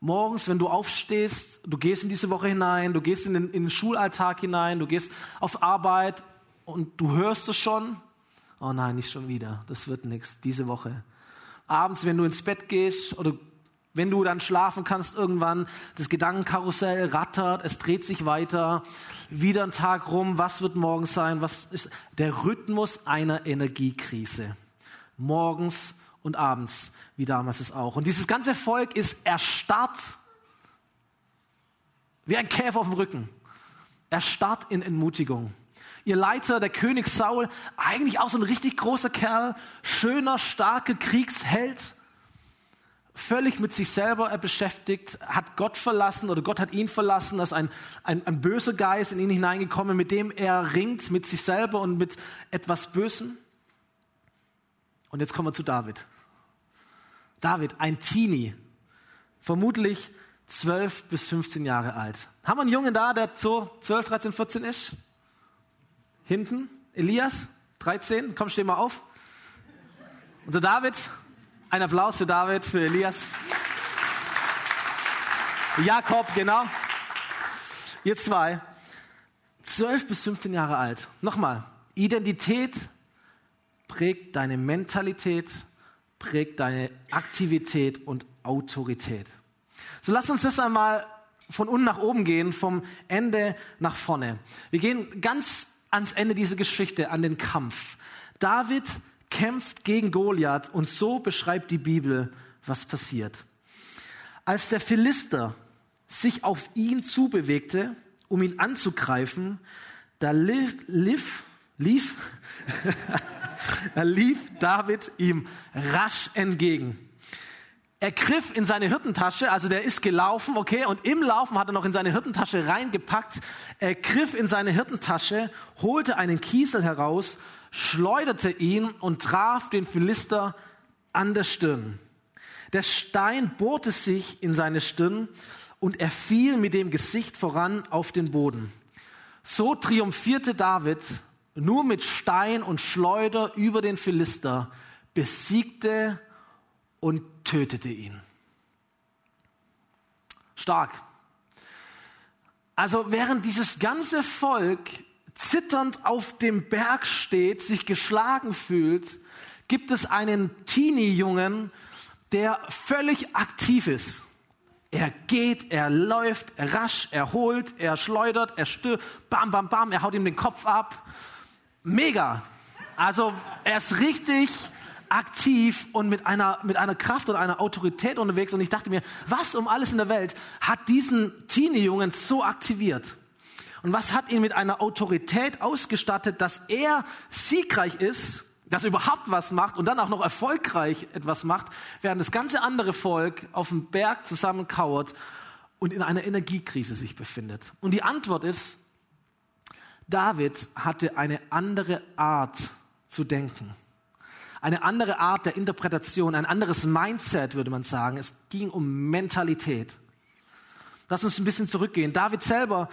A: Morgens, wenn du aufstehst, du gehst in diese Woche hinein, du gehst in den, in den Schulalltag hinein, du gehst auf Arbeit und du hörst es schon. Oh nein, nicht schon wieder. Das wird nichts diese Woche. Abends, wenn du ins Bett gehst oder wenn du dann schlafen kannst irgendwann, das Gedankenkarussell rattert, es dreht sich weiter, wieder ein Tag rum, was wird morgen sein, was ist der Rhythmus einer Energiekrise. Morgens und abends, wie damals es auch. Und dieses ganze Volk ist erstarrt, wie ein Käfer auf dem Rücken, erstarrt in Entmutigung. Ihr Leiter, der König Saul, eigentlich auch so ein richtig großer Kerl, schöner, starker Kriegsheld, völlig mit sich selber beschäftigt, hat Gott verlassen oder Gott hat ihn verlassen, dass ein, ein, ein böser Geist in ihn hineingekommen, mit dem er ringt, mit sich selber und mit etwas Bösem. Und jetzt kommen wir zu David. David, ein Teenie, vermutlich 12 bis 15 Jahre alt. Haben wir einen Jungen da, der so 12, 13, 14 ist? Hinten, Elias, 13, komm, steh mal auf. Unser David, ein Applaus für David, für Elias. Jakob, genau. Ihr zwei, 12 bis 15 Jahre alt. Nochmal, Identität prägt deine Mentalität, prägt deine Aktivität und Autorität. So lass uns das einmal von unten nach oben gehen, vom Ende nach vorne. Wir gehen ganz ans Ende dieser Geschichte, an den Kampf. David kämpft gegen Goliath und so beschreibt die Bibel, was passiert. Als der Philister sich auf ihn zubewegte, um ihn anzugreifen, da lief, lief, lief *laughs* Da lief David ihm rasch entgegen. Er griff in seine Hirtentasche, also der ist gelaufen, okay, und im Laufen hat er noch in seine Hirtentasche reingepackt. Er griff in seine Hirtentasche, holte einen Kiesel heraus, schleuderte ihn und traf den Philister an der Stirn. Der Stein bohrte sich in seine Stirn und er fiel mit dem Gesicht voran auf den Boden. So triumphierte David nur mit Stein und Schleuder über den Philister, besiegte und tötete ihn. Stark. Also während dieses ganze Volk zitternd auf dem Berg steht, sich geschlagen fühlt, gibt es einen Teenie-Jungen, der völlig aktiv ist. Er geht, er läuft rasch, er holt, er schleudert, er stirbt, bam, bam, bam, er haut ihm den Kopf ab mega. Also er ist richtig aktiv und mit einer, mit einer Kraft und einer Autorität unterwegs. Und ich dachte mir, was um alles in der Welt hat diesen Teenie-Jungen so aktiviert? Und was hat ihn mit einer Autorität ausgestattet, dass er siegreich ist, dass er überhaupt was macht und dann auch noch erfolgreich etwas macht, während das ganze andere Volk auf dem Berg zusammenkauert und in einer Energiekrise sich befindet? Und die Antwort ist, David hatte eine andere Art zu denken. Eine andere Art der Interpretation, ein anderes Mindset, würde man sagen. Es ging um Mentalität. Lass uns ein bisschen zurückgehen. David selber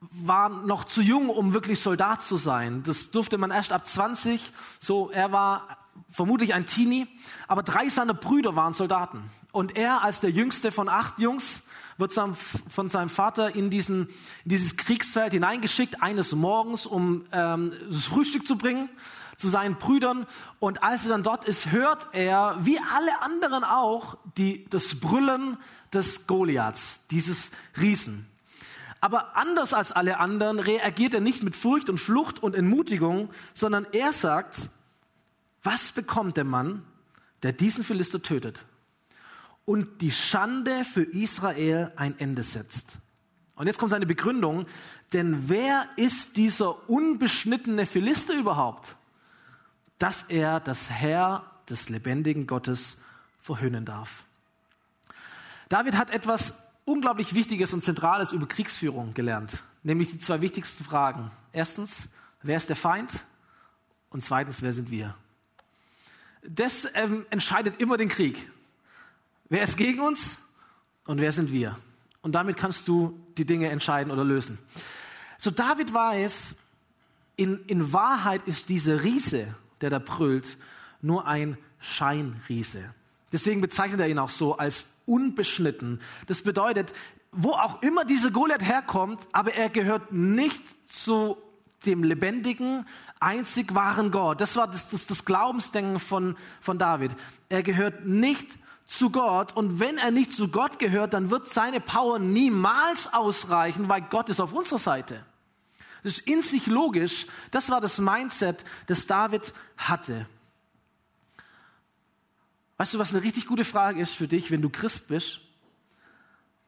A: war noch zu jung, um wirklich Soldat zu sein. Das durfte man erst ab 20. So, er war vermutlich ein Teenie, aber drei seiner Brüder waren Soldaten. Und er als der jüngste von acht Jungs wird von seinem Vater in, diesen, in dieses Kriegsfeld hineingeschickt, eines Morgens, um ähm, das Frühstück zu bringen zu seinen Brüdern. Und als er dann dort ist, hört er, wie alle anderen auch, die, das Brüllen des Goliaths, dieses Riesen. Aber anders als alle anderen reagiert er nicht mit Furcht und Flucht und Entmutigung, sondern er sagt, was bekommt der Mann, der diesen Philister tötet? und die Schande für Israel ein Ende setzt. Und jetzt kommt seine Begründung, denn wer ist dieser unbeschnittene Philister überhaupt, dass er das Herr des lebendigen Gottes verhöhnen darf? David hat etwas unglaublich Wichtiges und Zentrales über Kriegsführung gelernt, nämlich die zwei wichtigsten Fragen. Erstens, wer ist der Feind? Und zweitens, wer sind wir? Das ähm, entscheidet immer den Krieg. Wer ist gegen uns und wer sind wir? Und damit kannst du die Dinge entscheiden oder lösen. So David weiß, in, in Wahrheit ist dieser Riese, der da brüllt, nur ein Scheinriese. Deswegen bezeichnet er ihn auch so als unbeschnitten. Das bedeutet, wo auch immer dieser Goliath herkommt, aber er gehört nicht zu dem lebendigen, einzig wahren Gott. Das war das, das, das Glaubensdenken von, von David. Er gehört nicht zu Gott und wenn er nicht zu Gott gehört, dann wird seine Power niemals ausreichen, weil Gott ist auf unserer Seite. Das ist in sich logisch. Das war das Mindset, das David hatte. Weißt du, was eine richtig gute Frage ist für dich, wenn du Christ bist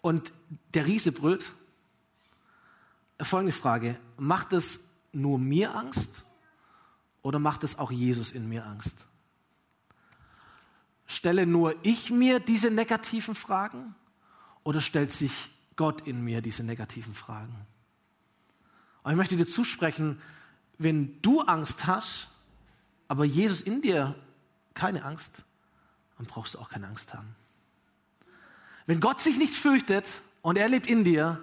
A: und der Riese brüllt? Folgende Frage. Macht es nur mir Angst oder macht es auch Jesus in mir Angst? Stelle nur ich mir diese negativen Fragen oder stellt sich Gott in mir diese negativen Fragen? Und ich möchte dir zusprechen, wenn du Angst hast, aber Jesus in dir keine Angst, dann brauchst du auch keine Angst haben. Wenn Gott sich nicht fürchtet und er lebt in dir,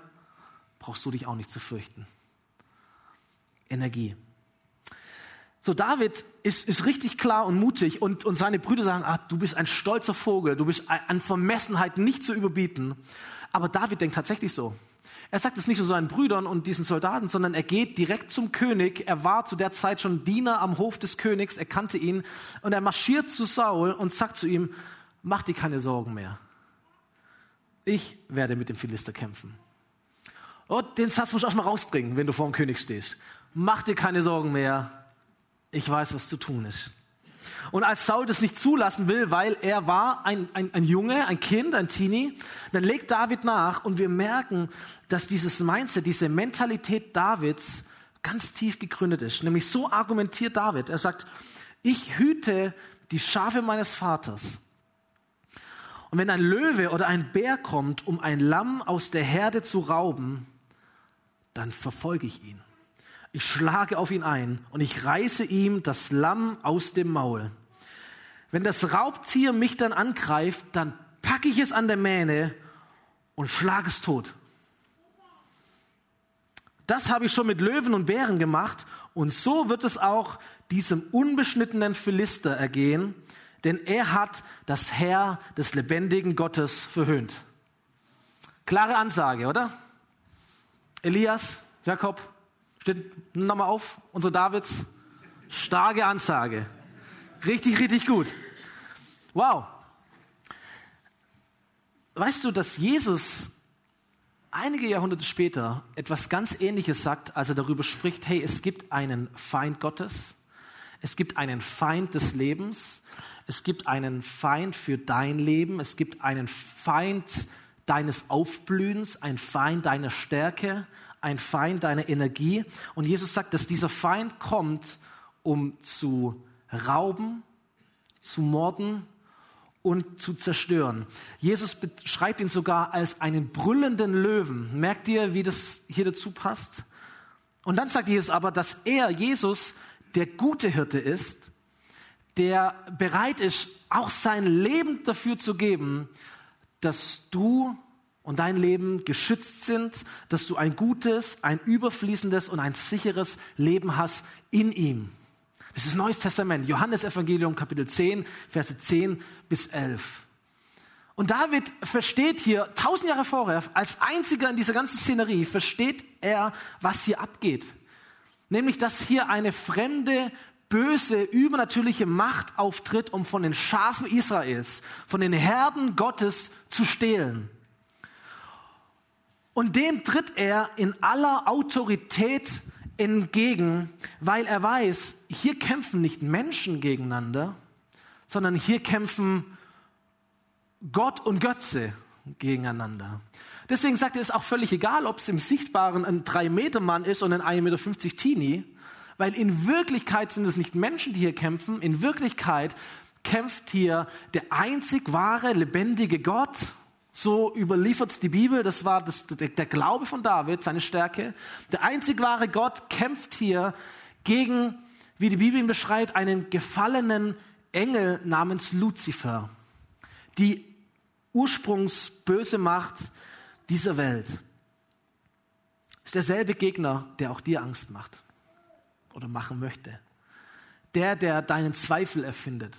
A: brauchst du dich auch nicht zu fürchten. Energie. So, David ist, ist richtig klar und mutig und, und seine Brüder sagen, ah, du bist ein stolzer Vogel, du bist an Vermessenheit nicht zu überbieten. Aber David denkt tatsächlich so. Er sagt es nicht nur seinen Brüdern und diesen Soldaten, sondern er geht direkt zum König. Er war zu der Zeit schon Diener am Hof des Königs, er kannte ihn und er marschiert zu Saul und sagt zu ihm, mach dir keine Sorgen mehr. Ich werde mit dem Philister kämpfen. Oh, den Satz muss ich auch mal rausbringen, wenn du vor dem König stehst. Mach dir keine Sorgen mehr. Ich weiß, was zu tun ist. Und als Saul das nicht zulassen will, weil er war ein, ein, ein Junge, ein Kind, ein Teenie, dann legt David nach und wir merken, dass dieses Mindset, diese Mentalität Davids ganz tief gegründet ist. Nämlich so argumentiert David. Er sagt, ich hüte die Schafe meines Vaters. Und wenn ein Löwe oder ein Bär kommt, um ein Lamm aus der Herde zu rauben, dann verfolge ich ihn ich schlage auf ihn ein und ich reiße ihm das Lamm aus dem Maul. Wenn das Raubtier mich dann angreift, dann packe ich es an der Mähne und schlage es tot. Das habe ich schon mit Löwen und Bären gemacht und so wird es auch diesem unbeschnittenen Philister ergehen, denn er hat das Herr des lebendigen Gottes verhöhnt. Klare Ansage, oder? Elias, Jakob, Steht nochmal auf, unsere Davids. Starke Ansage. Richtig, richtig gut. Wow. Weißt du, dass Jesus einige Jahrhunderte später etwas ganz Ähnliches sagt, als er darüber spricht, hey, es gibt einen Feind Gottes, es gibt einen Feind des Lebens, es gibt einen Feind für dein Leben, es gibt einen Feind deines Aufblühens, ein Feind deiner Stärke, ein Feind deiner Energie. Und Jesus sagt, dass dieser Feind kommt, um zu rauben, zu morden und zu zerstören. Jesus beschreibt ihn sogar als einen brüllenden Löwen. Merkt ihr, wie das hier dazu passt? Und dann sagt Jesus aber, dass er, Jesus, der gute Hirte ist, der bereit ist, auch sein Leben dafür zu geben, dass du und dein Leben geschützt sind, dass du ein gutes, ein überfließendes und ein sicheres Leben hast in ihm. Das ist Neues Testament, Johannes Evangelium Kapitel 10, Verse 10 bis 11. Und David versteht hier, tausend Jahre vorher, als einziger in dieser ganzen Szenerie, versteht er, was hier abgeht. Nämlich, dass hier eine fremde, böse, übernatürliche Macht auftritt, um von den Schafen Israels, von den Herden Gottes zu stehlen. Und dem tritt er in aller Autorität entgegen, weil er weiß, hier kämpfen nicht Menschen gegeneinander, sondern hier kämpfen Gott und Götze gegeneinander. Deswegen sagt er, es ist auch völlig egal, ob es im Sichtbaren ein 3-Meter-Mann ist und ein 1,50 Meter Teenie, weil in Wirklichkeit sind es nicht Menschen, die hier kämpfen, in Wirklichkeit kämpft hier der einzig wahre, lebendige Gott so überliefert die Bibel, das war das, der, der Glaube von David, seine Stärke. Der einzig wahre Gott kämpft hier gegen, wie die Bibel ihn beschreibt, einen gefallenen Engel namens Luzifer. Die ursprungsböse Macht dieser Welt. Ist derselbe Gegner, der auch dir Angst macht. oder machen möchte. Der, der deinen Zweifel erfindet.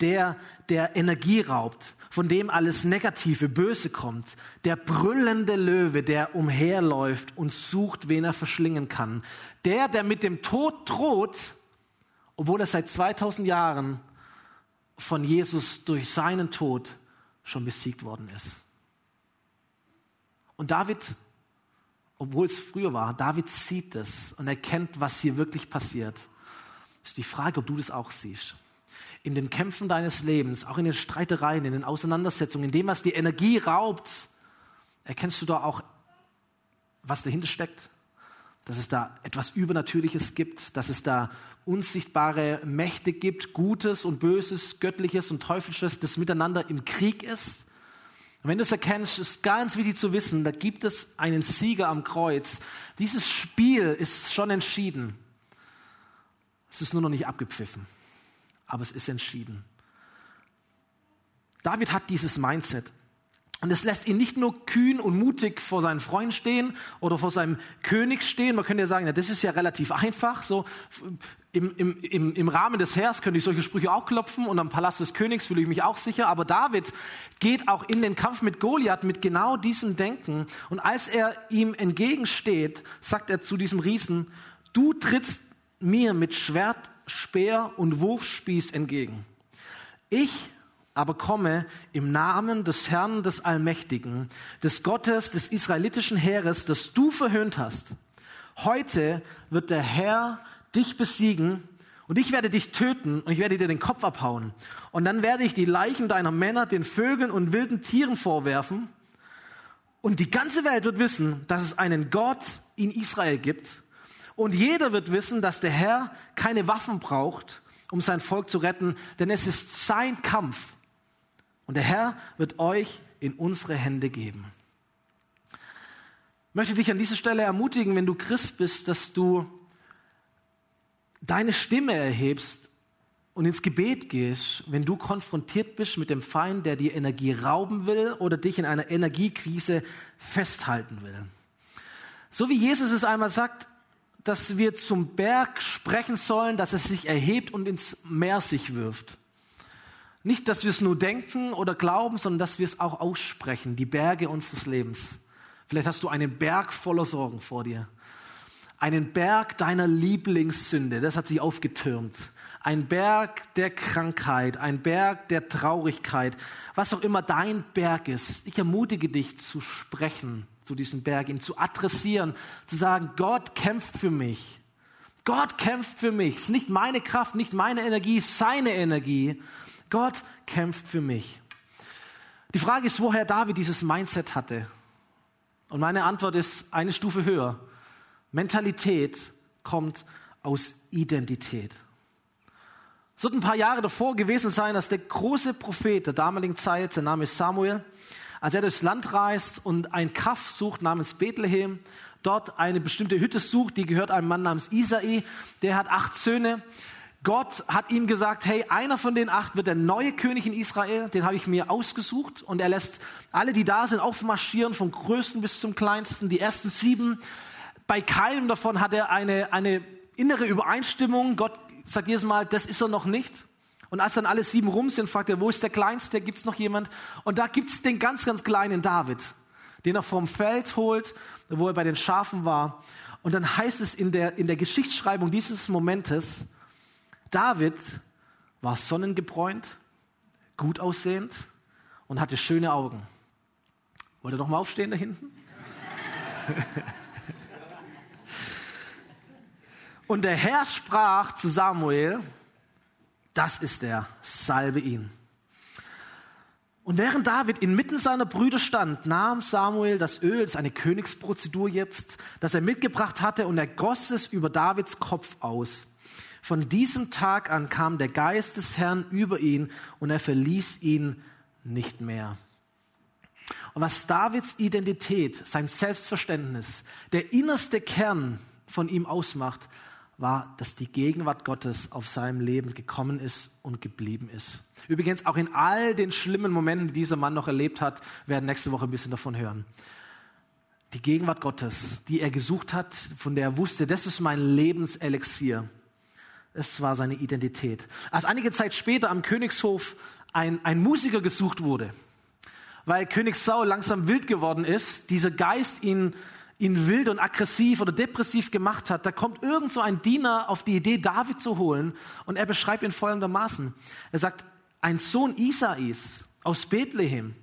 A: Der, der Energie raubt, von dem alles Negative, Böse kommt. Der brüllende Löwe, der umherläuft und sucht, wen er verschlingen kann. Der, der mit dem Tod droht, obwohl er seit 2000 Jahren von Jesus durch seinen Tod schon besiegt worden ist. Und David, obwohl es früher war, David sieht es und erkennt, was hier wirklich passiert. Ist die Frage, ob du das auch siehst. In den Kämpfen deines Lebens, auch in den Streitereien, in den Auseinandersetzungen, in dem, was die Energie raubt, erkennst du da auch, was dahinter steckt? Dass es da etwas Übernatürliches gibt, dass es da unsichtbare Mächte gibt, Gutes und Böses, Göttliches und Teuflisches, das miteinander im Krieg ist. Und wenn du es erkennst, ist ganz wichtig zu wissen, da gibt es einen Sieger am Kreuz. Dieses Spiel ist schon entschieden. Es ist nur noch nicht abgepfiffen, aber es ist entschieden. David hat dieses Mindset. Und es lässt ihn nicht nur kühn und mutig vor seinen Freunden stehen oder vor seinem König stehen. Man könnte ja sagen, ja, das ist ja relativ einfach. So im, im, im, im Rahmen des Heers könnte ich solche Sprüche auch klopfen und am Palast des Königs fühle ich mich auch sicher. Aber David geht auch in den Kampf mit Goliath mit genau diesem Denken. Und als er ihm entgegensteht, sagt er zu diesem Riesen, du trittst mir mit Schwert, Speer und Wurfspieß entgegen. Ich aber komme im Namen des Herrn des Allmächtigen, des Gottes des israelitischen Heeres, das du verhöhnt hast. Heute wird der Herr dich besiegen und ich werde dich töten und ich werde dir den Kopf abhauen. Und dann werde ich die Leichen deiner Männer den Vögeln und wilden Tieren vorwerfen. Und die ganze Welt wird wissen, dass es einen Gott in Israel gibt. Und jeder wird wissen, dass der Herr keine Waffen braucht, um sein Volk zu retten, denn es ist sein Kampf und der Herr wird euch in unsere Hände geben. Ich möchte dich an dieser Stelle ermutigen, wenn du Christ bist, dass du deine Stimme erhebst und ins Gebet gehst, wenn du konfrontiert bist mit dem Feind, der dir Energie rauben will oder dich in einer Energiekrise festhalten will. So wie Jesus es einmal sagt, dass wir zum Berg sprechen sollen, dass es sich erhebt und ins Meer sich wirft. Nicht, dass wir es nur denken oder glauben, sondern dass wir es auch aussprechen, die Berge unseres Lebens. Vielleicht hast du einen Berg voller Sorgen vor dir. Einen Berg deiner Lieblingssünde, das hat sich aufgetürmt. Ein Berg der Krankheit, ein Berg der Traurigkeit, was auch immer dein Berg ist. Ich ermutige dich zu sprechen zu diesem Berg, ihn zu adressieren, zu sagen, Gott kämpft für mich. Gott kämpft für mich. Es ist nicht meine Kraft, nicht meine Energie, seine Energie. Gott kämpft für mich. Die Frage ist, woher David dieses Mindset hatte. Und meine Antwort ist eine Stufe höher. Mentalität kommt aus Identität. Es wird ein paar Jahre davor gewesen sein, dass der große Prophet der damaligen Zeit, sein Name ist Samuel, als er durchs Land reist und ein Kaff sucht namens Bethlehem, dort eine bestimmte Hütte sucht, die gehört einem Mann namens Isai, der hat acht Söhne Gott hat ihm gesagt, hey, einer von den acht wird der neue König in Israel, den habe ich mir ausgesucht und er lässt alle, die da sind, aufmarschieren, vom größten bis zum kleinsten, die ersten sieben. Bei keinem davon hat er eine, eine innere Übereinstimmung. Gott sagt jedes Mal, das ist er noch nicht. Und als dann alle sieben rum sind, fragt er, wo ist der Kleinste? Gibt es noch jemand? Und da gibt es den ganz, ganz kleinen David, den er vom Feld holt, wo er bei den Schafen war. Und dann heißt es in der, in der Geschichtsschreibung dieses Momentes, David war sonnengebräunt, gut aussehend und hatte schöne Augen. Wollt ihr doch mal aufstehen da hinten? *laughs* und der Herr sprach zu Samuel, das ist er, salbe ihn. Und während David inmitten seiner Brüder stand, nahm Samuel das Öl, das ist eine Königsprozedur jetzt, das er mitgebracht hatte, und er goss es über Davids Kopf aus. Von diesem Tag an kam der Geist des Herrn über ihn und er verließ ihn nicht mehr. Und was Davids Identität, sein Selbstverständnis, der innerste Kern von ihm ausmacht, war, dass die Gegenwart Gottes auf seinem Leben gekommen ist und geblieben ist. Übrigens, auch in all den schlimmen Momenten, die dieser Mann noch erlebt hat, werden nächste Woche ein bisschen davon hören. die Gegenwart Gottes, die er gesucht hat, von der er wusste, das ist mein Lebenselixier. Es war seine Identität. Als einige Zeit später am Königshof ein, ein Musiker gesucht wurde, weil König Saul langsam wild geworden ist, dieser Geist ihn, ihn wild und aggressiv oder depressiv gemacht hat, da kommt irgend so ein Diener auf die Idee, David zu holen und er beschreibt ihn folgendermaßen. Er sagt, ein Sohn Isais aus Bethlehem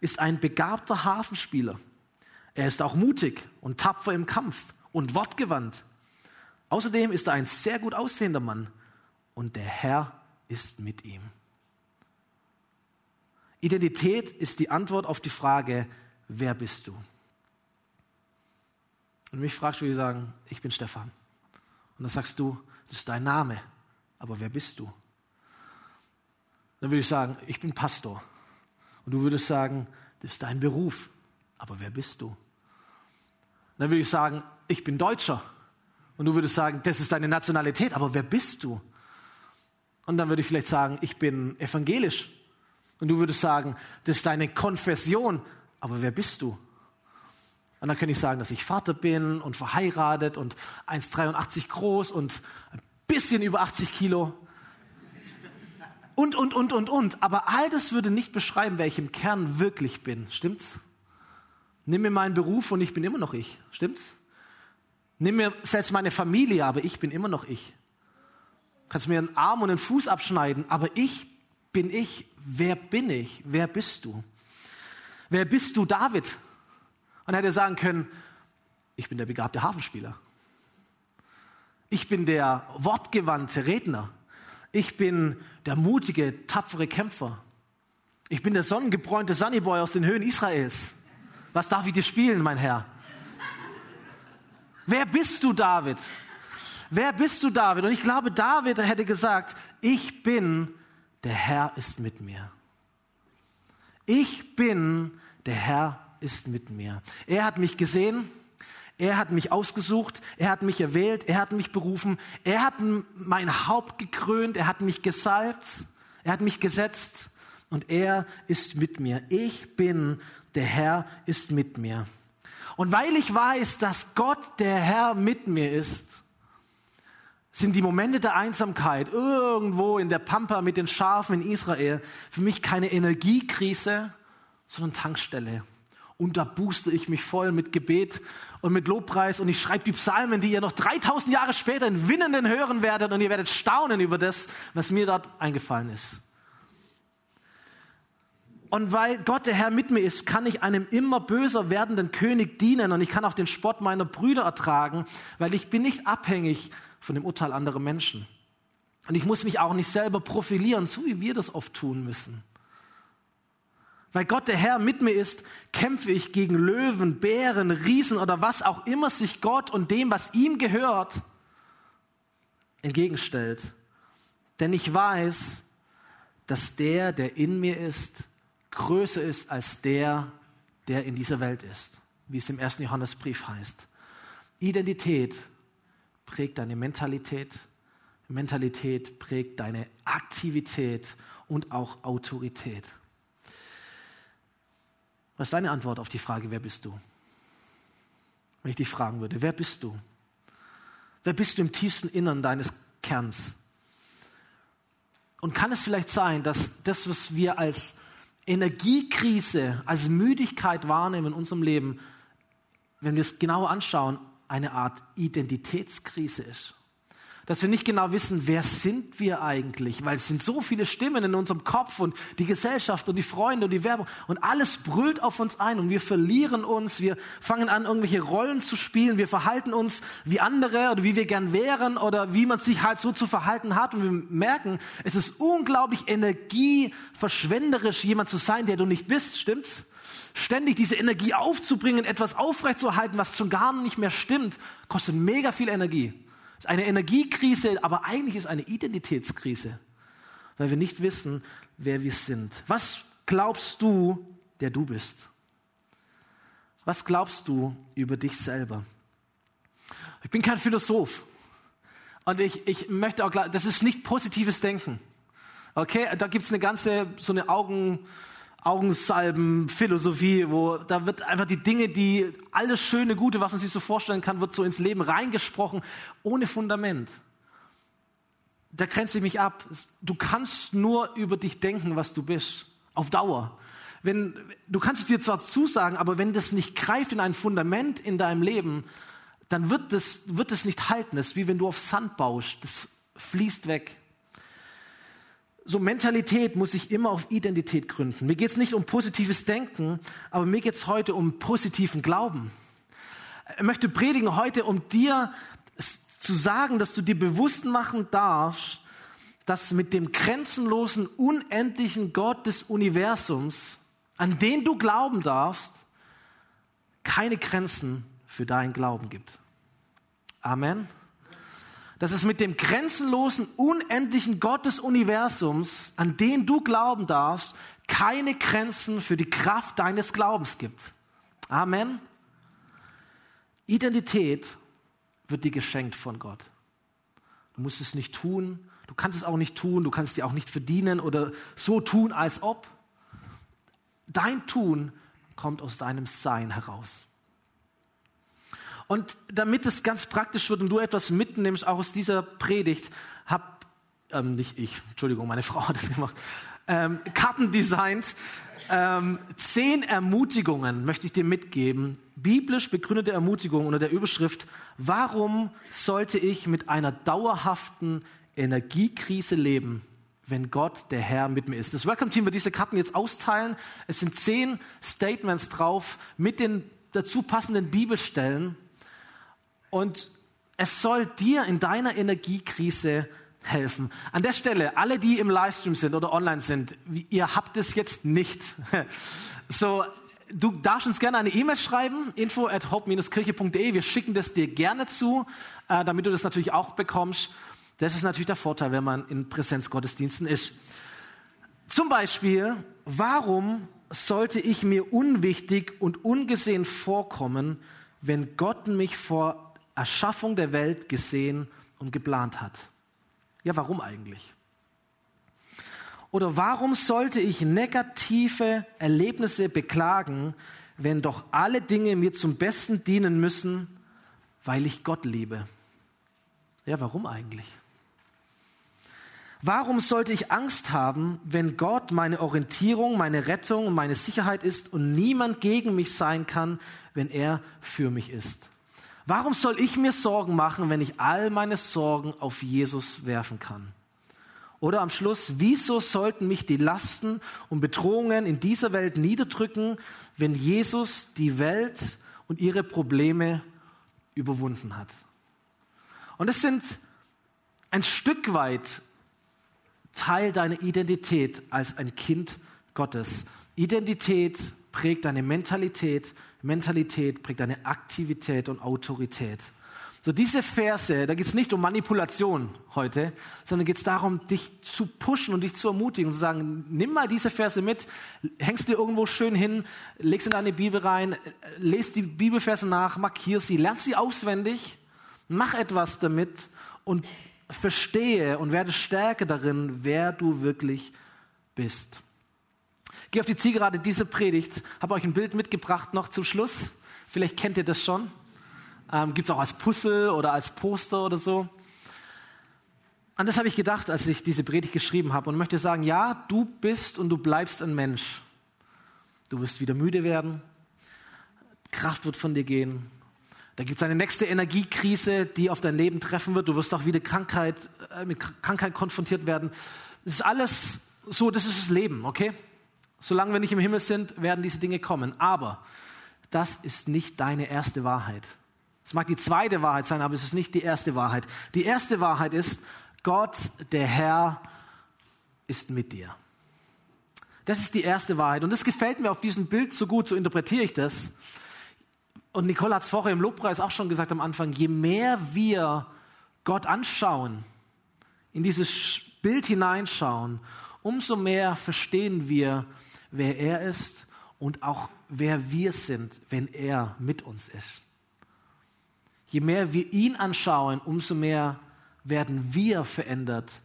A: ist ein begabter Hafenspieler. Er ist auch mutig und tapfer im Kampf und wortgewandt. Außerdem ist er ein sehr gut aussehender Mann und der Herr ist mit ihm. Identität ist die Antwort auf die Frage, wer bist du? Und mich fragst, würde ich sagen, ich bin Stefan. Und dann sagst du, das ist dein Name, aber wer bist du? Dann würde ich sagen, ich bin Pastor. Und du würdest sagen, das ist dein Beruf, aber wer bist du? Dann würde ich sagen, ich bin Deutscher. Und du würdest sagen, das ist deine Nationalität, aber wer bist du? Und dann würde ich vielleicht sagen, ich bin evangelisch. Und du würdest sagen, das ist deine Konfession, aber wer bist du? Und dann könnte ich sagen, dass ich Vater bin und verheiratet und 1,83 groß und ein bisschen über 80 Kilo. Und, und, und, und, und. Aber all das würde nicht beschreiben, wer ich im Kern wirklich bin. Stimmt's? Nimm mir meinen Beruf und ich bin immer noch ich. Stimmt's? Nimm mir selbst meine Familie, aber ich bin immer noch ich. Kannst mir einen Arm und einen Fuß abschneiden, aber ich bin ich. Wer bin ich? Wer bist du? Wer bist du, David? Und er hätte sagen können, ich bin der begabte Hafenspieler. Ich bin der wortgewandte Redner. Ich bin der mutige, tapfere Kämpfer. Ich bin der sonnengebräunte Sunnyboy aus den Höhen Israels. Was darf ich dir spielen, mein Herr? Wer bist du, David? Wer bist du, David? Und ich glaube, David hätte gesagt, ich bin, der Herr ist mit mir. Ich bin, der Herr ist mit mir. Er hat mich gesehen, er hat mich ausgesucht, er hat mich erwählt, er hat mich berufen, er hat mein Haupt gekrönt, er hat mich gesalbt, er hat mich gesetzt und er ist mit mir. Ich bin der Herr ist mit mir. Und weil ich weiß, dass Gott, der Herr, mit mir ist, sind die Momente der Einsamkeit irgendwo in der Pampa mit den Schafen in Israel für mich keine Energiekrise, sondern Tankstelle. Und da booste ich mich voll mit Gebet und mit Lobpreis und ich schreibe die Psalmen, die ihr noch 3000 Jahre später in Winnenden hören werdet und ihr werdet staunen über das, was mir dort eingefallen ist. Und weil Gott der Herr mit mir ist, kann ich einem immer böser werdenden König dienen und ich kann auch den Spott meiner Brüder ertragen, weil ich bin nicht abhängig von dem Urteil anderer Menschen. Und ich muss mich auch nicht selber profilieren, so wie wir das oft tun müssen. Weil Gott der Herr mit mir ist, kämpfe ich gegen Löwen, Bären, Riesen oder was auch immer sich Gott und dem, was ihm gehört, entgegenstellt. Denn ich weiß, dass der, der in mir ist, größer ist als der, der in dieser Welt ist, wie es im ersten Johannesbrief heißt. Identität prägt deine Mentalität, Mentalität prägt deine Aktivität und auch Autorität. Was ist deine Antwort auf die Frage, wer bist du? Wenn ich dich fragen würde, wer bist du? Wer bist du im tiefsten Innern deines Kerns? Und kann es vielleicht sein, dass das, was wir als Energiekrise, als Müdigkeit wahrnehmen in unserem Leben, wenn wir es genauer anschauen, eine Art Identitätskrise ist dass wir nicht genau wissen, wer sind wir eigentlich, weil es sind so viele Stimmen in unserem Kopf und die Gesellschaft und die Freunde und die Werbung und alles brüllt auf uns ein und wir verlieren uns, wir fangen an, irgendwelche Rollen zu spielen, wir verhalten uns wie andere oder wie wir gern wären oder wie man sich halt so zu verhalten hat. Und wir merken, es ist unglaublich energieverschwenderisch, jemand zu sein, der du nicht bist, stimmt's? Ständig diese Energie aufzubringen, etwas aufrechtzuerhalten, was schon gar nicht mehr stimmt, kostet mega viel Energie ist eine Energiekrise, aber eigentlich ist eine Identitätskrise, weil wir nicht wissen, wer wir sind. Was glaubst du, der du bist? Was glaubst du über dich selber? Ich bin kein Philosoph. Und ich, ich möchte auch das ist nicht positives Denken. Okay, da gibt es eine ganze, so eine Augen, Augensalben, Philosophie, wo da wird einfach die Dinge, die alles schöne, gute, was man sich so vorstellen kann, wird so ins Leben reingesprochen, ohne Fundament. Da grenze ich mich ab. Du kannst nur über dich denken, was du bist. Auf Dauer. Wenn, du kannst es dir zwar zusagen, aber wenn das nicht greift in ein Fundament in deinem Leben, dann wird es wird das nicht halten. Es ist wie wenn du auf Sand baust. Das fließt weg so Mentalität muss sich immer auf Identität gründen. Mir geht es nicht um positives Denken, aber mir geht es heute um positiven Glauben. Ich möchte predigen heute, um dir zu sagen, dass du dir bewusst machen darfst, dass mit dem grenzenlosen, unendlichen Gott des Universums, an den du glauben darfst, keine Grenzen für deinen Glauben gibt. Amen dass es mit dem grenzenlosen, unendlichen Gott des Universums, an den du glauben darfst, keine Grenzen für die Kraft deines Glaubens gibt. Amen. Identität wird dir geschenkt von Gott. Du musst es nicht tun, du kannst es auch nicht tun, du kannst es dir auch nicht verdienen oder so tun, als ob. Dein Tun kommt aus deinem Sein heraus. Und damit es ganz praktisch wird und du etwas mitnimmst, auch aus dieser Predigt, hab, ähm, nicht ich, Entschuldigung, meine *laughs* Frau hat das gemacht, ähm, Karten designt. Ähm, zehn Ermutigungen möchte ich dir mitgeben, biblisch begründete Ermutigungen unter der Überschrift, warum sollte ich mit einer dauerhaften Energiekrise leben, wenn Gott, der Herr, mit mir ist. Das Welcome Team wird diese Karten jetzt austeilen. Es sind zehn Statements drauf mit den dazu passenden Bibelstellen. Und es soll dir in deiner Energiekrise helfen. An der Stelle, alle, die im Livestream sind oder online sind, ihr habt es jetzt nicht. *laughs* So, du darfst uns gerne eine E-Mail schreiben, info at hope-kirche.de. Wir schicken das dir gerne zu, äh, damit du das natürlich auch bekommst. Das ist natürlich der Vorteil, wenn man in Präsenzgottesdiensten ist. Zum Beispiel, warum sollte ich mir unwichtig und ungesehen vorkommen, wenn Gott mich vor Erschaffung der Welt gesehen und geplant hat. Ja, warum eigentlich? Oder warum sollte ich negative Erlebnisse beklagen, wenn doch alle Dinge mir zum Besten dienen müssen, weil ich Gott liebe? Ja, warum eigentlich? Warum sollte ich Angst haben, wenn Gott meine Orientierung, meine Rettung und meine Sicherheit ist und niemand gegen mich sein kann, wenn er für mich ist? Warum soll ich mir Sorgen machen, wenn ich all meine Sorgen auf Jesus werfen kann? Oder am Schluss, wieso sollten mich die Lasten und Bedrohungen in dieser Welt niederdrücken, wenn Jesus die Welt und ihre Probleme überwunden hat? Und es sind ein Stück weit Teil deiner Identität als ein Kind Gottes. Identität prägt deine Mentalität, Mentalität prägt deine Aktivität und Autorität. So diese Verse, da geht es nicht um Manipulation heute, sondern geht es darum, dich zu pushen und dich zu ermutigen und zu sagen, nimm mal diese Verse mit, hängst dir irgendwo schön hin, legst in deine Bibel rein, lest die Bibelverse nach, markier sie, lern sie auswendig, mach etwas damit und verstehe und werde stärker darin, wer du wirklich bist. Gehe auf die Zielgerade diese Predigt, habe euch ein Bild mitgebracht noch zum Schluss. Vielleicht kennt ihr das schon. Ähm, Gibt es auch als Puzzle oder als Poster oder so. An das habe ich gedacht, als ich diese Predigt geschrieben habe und möchte sagen, ja, du bist und du bleibst ein Mensch. Du wirst wieder müde werden, Kraft wird von dir gehen. Da gibt es eine nächste Energiekrise, die auf dein Leben treffen wird. Du wirst auch wieder Krankheit, äh, mit Krankheit konfrontiert werden. Das ist alles so, das ist das Leben, okay? Solange wir nicht im Himmel sind, werden diese Dinge kommen. Aber das ist nicht deine erste Wahrheit. Es mag die zweite Wahrheit sein, aber es ist nicht die erste Wahrheit. Die erste Wahrheit ist, Gott, der Herr, ist mit dir. Das ist die erste Wahrheit. Und das gefällt mir auf diesem Bild so gut, so interpretiere ich das. Und Nicole hat es vorher im Lobpreis auch schon gesagt am Anfang, je mehr wir Gott anschauen, in dieses Bild hineinschauen, umso mehr verstehen wir, wer er ist und auch wer wir sind, wenn er mit uns ist. Je mehr wir ihn anschauen, umso mehr werden wir verändert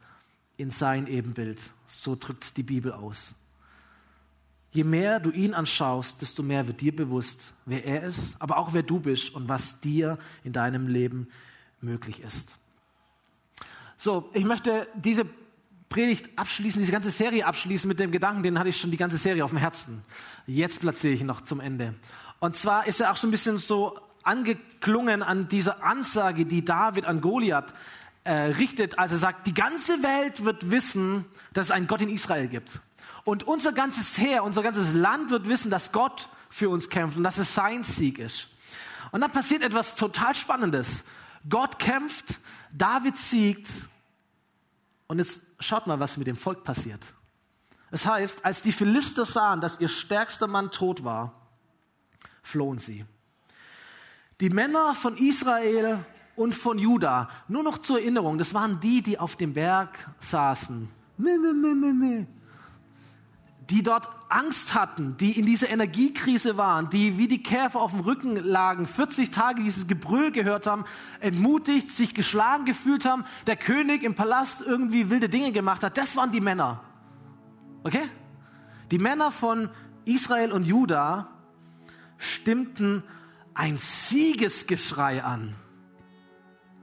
A: in sein Ebenbild. So drückt es die Bibel aus. Je mehr du ihn anschaust, desto mehr wird dir bewusst, wer er ist, aber auch wer du bist und was dir in deinem Leben möglich ist. So, ich möchte diese Predigt abschließen, diese ganze Serie abschließen mit dem Gedanken, den hatte ich schon die ganze Serie auf dem Herzen. Jetzt platziere ich ihn noch zum Ende. Und zwar ist er auch so ein bisschen so angeklungen an dieser Ansage, die David an Goliath äh, richtet, als er sagt, die ganze Welt wird wissen, dass es einen Gott in Israel gibt. Und unser ganzes Heer, unser ganzes Land wird wissen, dass Gott für uns kämpft und dass es sein Sieg ist. Und dann passiert etwas total Spannendes. Gott kämpft, David siegt. Und jetzt schaut mal, was mit dem Volk passiert. Es heißt, als die Philister sahen, dass ihr stärkster Mann tot war, flohen sie. Die Männer von Israel und von Juda, nur noch zur Erinnerung, das waren die, die auf dem Berg saßen. Nee, nee, nee, nee, nee die dort Angst hatten, die in dieser Energiekrise waren, die wie die Käfer auf dem Rücken lagen, 40 Tage dieses Gebrüll gehört haben, entmutigt, sich geschlagen gefühlt haben, der König im Palast irgendwie wilde Dinge gemacht hat, das waren die Männer. Okay? Die Männer von Israel und Juda stimmten ein Siegesgeschrei an,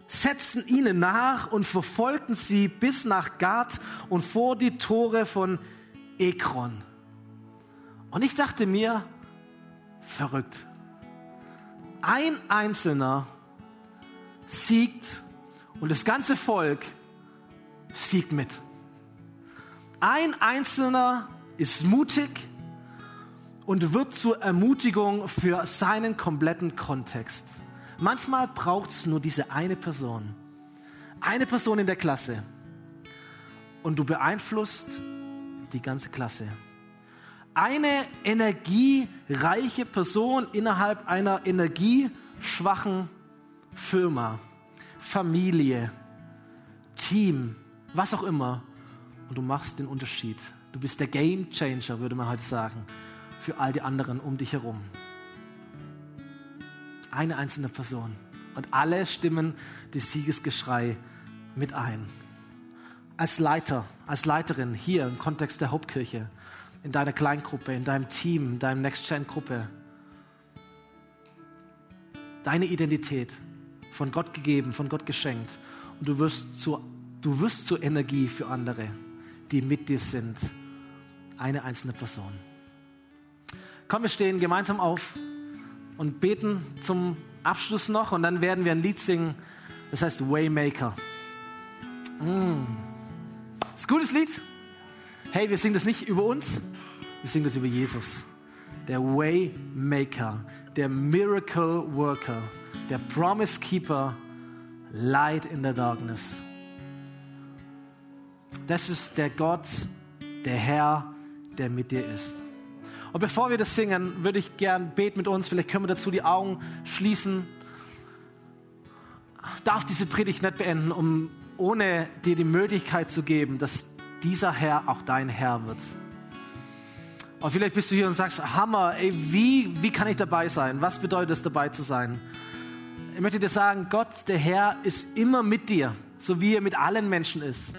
A: setzten ihnen nach und verfolgten sie bis nach Gad und vor die Tore von Ekron. Und ich dachte mir, verrückt. Ein Einzelner siegt und das ganze Volk siegt mit. Ein Einzelner ist mutig und wird zur Ermutigung für seinen kompletten Kontext. Manchmal braucht es nur diese eine Person. Eine Person in der Klasse. Und du beeinflusst die ganze Klasse. Eine energiereiche Person innerhalb einer energieschwachen Firma, Familie, Team, was auch immer. Und du machst den Unterschied. Du bist der Game Changer, würde man heute sagen, für all die anderen um dich herum. Eine einzelne Person. Und alle stimmen das Siegesgeschrei mit ein als Leiter, als Leiterin hier im Kontext der Hauptkirche, in deiner Kleingruppe, in deinem Team, in deinem Next-Gen-Gruppe, deine Identität von Gott gegeben, von Gott geschenkt und du wirst zur, du wirst zur Energie für andere, die mit dir sind. Eine einzelne Person. Komm, wir stehen gemeinsam auf und beten zum Abschluss noch und dann werden wir ein Lied singen, das heißt Waymaker. Mm. Ist ein gutes Lied. Hey, wir singen das nicht über uns, wir singen das über Jesus. Der Waymaker, der Miracle Worker, der Promise Keeper, Light in the Darkness. Das ist der Gott, der Herr, der mit dir ist. Und bevor wir das singen, würde ich gern beten mit uns. Vielleicht können wir dazu die Augen schließen. Ich darf diese Predigt nicht beenden, um ohne dir die Möglichkeit zu geben, dass dieser Herr auch dein Herr wird. Und vielleicht bist du hier und sagst, Hammer, ey, wie, wie kann ich dabei sein? Was bedeutet es, dabei zu sein? Ich möchte dir sagen, Gott, der Herr, ist immer mit dir, so wie er mit allen Menschen ist.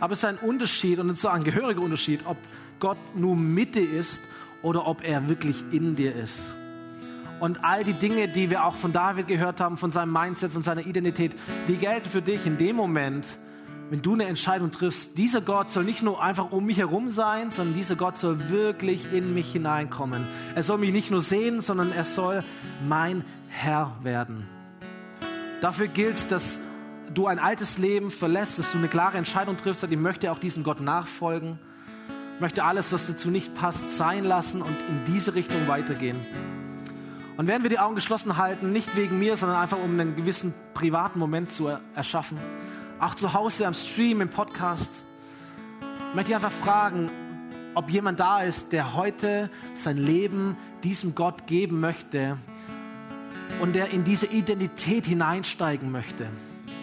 A: Aber es ist ein Unterschied und es ist ein gehöriger Unterschied, ob Gott nur mit dir ist oder ob er wirklich in dir ist. Und all die Dinge, die wir auch von David gehört haben, von seinem Mindset, von seiner Identität, die gelten für dich in dem Moment, wenn du eine Entscheidung triffst. Dieser Gott soll nicht nur einfach um mich herum sein, sondern dieser Gott soll wirklich in mich hineinkommen. Er soll mich nicht nur sehen, sondern er soll mein Herr werden. Dafür gilt es, dass du ein altes Leben verlässt, dass du eine klare Entscheidung triffst, ich möchte auch diesem Gott nachfolgen, möchte alles, was dazu nicht passt, sein lassen und in diese Richtung weitergehen. Und werden wir die Augen geschlossen halten, nicht wegen mir, sondern einfach um einen gewissen privaten Moment zu erschaffen. Auch zu Hause am Stream, im Podcast. Möchte ich einfach fragen, ob jemand da ist, der heute sein Leben diesem Gott geben möchte und der in diese Identität hineinsteigen möchte,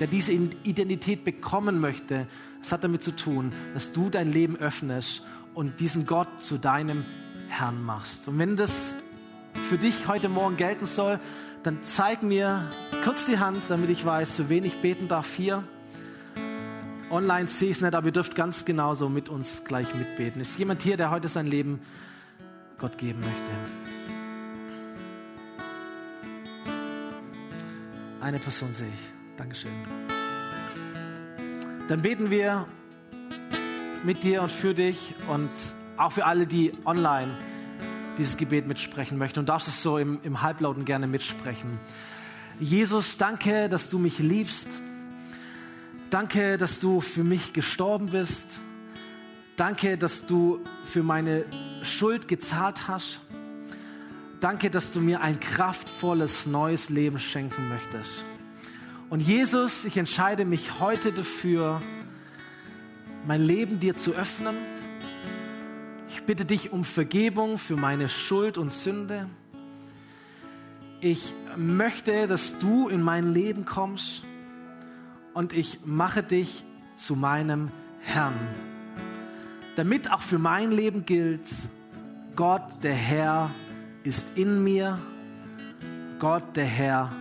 A: der diese Identität bekommen möchte. Es hat damit zu tun, dass du dein Leben öffnest und diesen Gott zu deinem Herrn machst. Und wenn das für dich heute Morgen gelten soll, dann zeig mir kurz die Hand, damit ich weiß, für wen ich beten darf hier. Online sehe ich es nicht, aber ihr dürft ganz genauso mit uns gleich mitbeten. Ist jemand hier, der heute sein Leben Gott geben möchte. Eine Person sehe ich. Dankeschön. Dann beten wir mit dir und für dich und auch für alle, die online dieses Gebet mitsprechen möchten. Und darfst es so im, im Halblauten gerne mitsprechen. Jesus, danke, dass du mich liebst. Danke, dass du für mich gestorben bist. Danke, dass du für meine Schuld gezahlt hast. Danke, dass du mir ein kraftvolles neues Leben schenken möchtest. Und Jesus, ich entscheide mich heute dafür, mein Leben dir zu öffnen. Ich bitte dich um Vergebung für meine Schuld und Sünde. Ich möchte, dass du in mein Leben kommst und ich mache dich zu meinem Herrn. Damit auch für mein Leben gilt, Gott der Herr ist in mir, Gott der Herr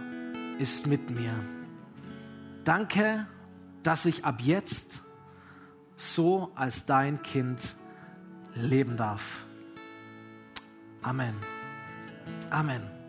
A: ist mit mir. Danke, dass ich ab jetzt so als dein Kind leben darf. Amen. Amen.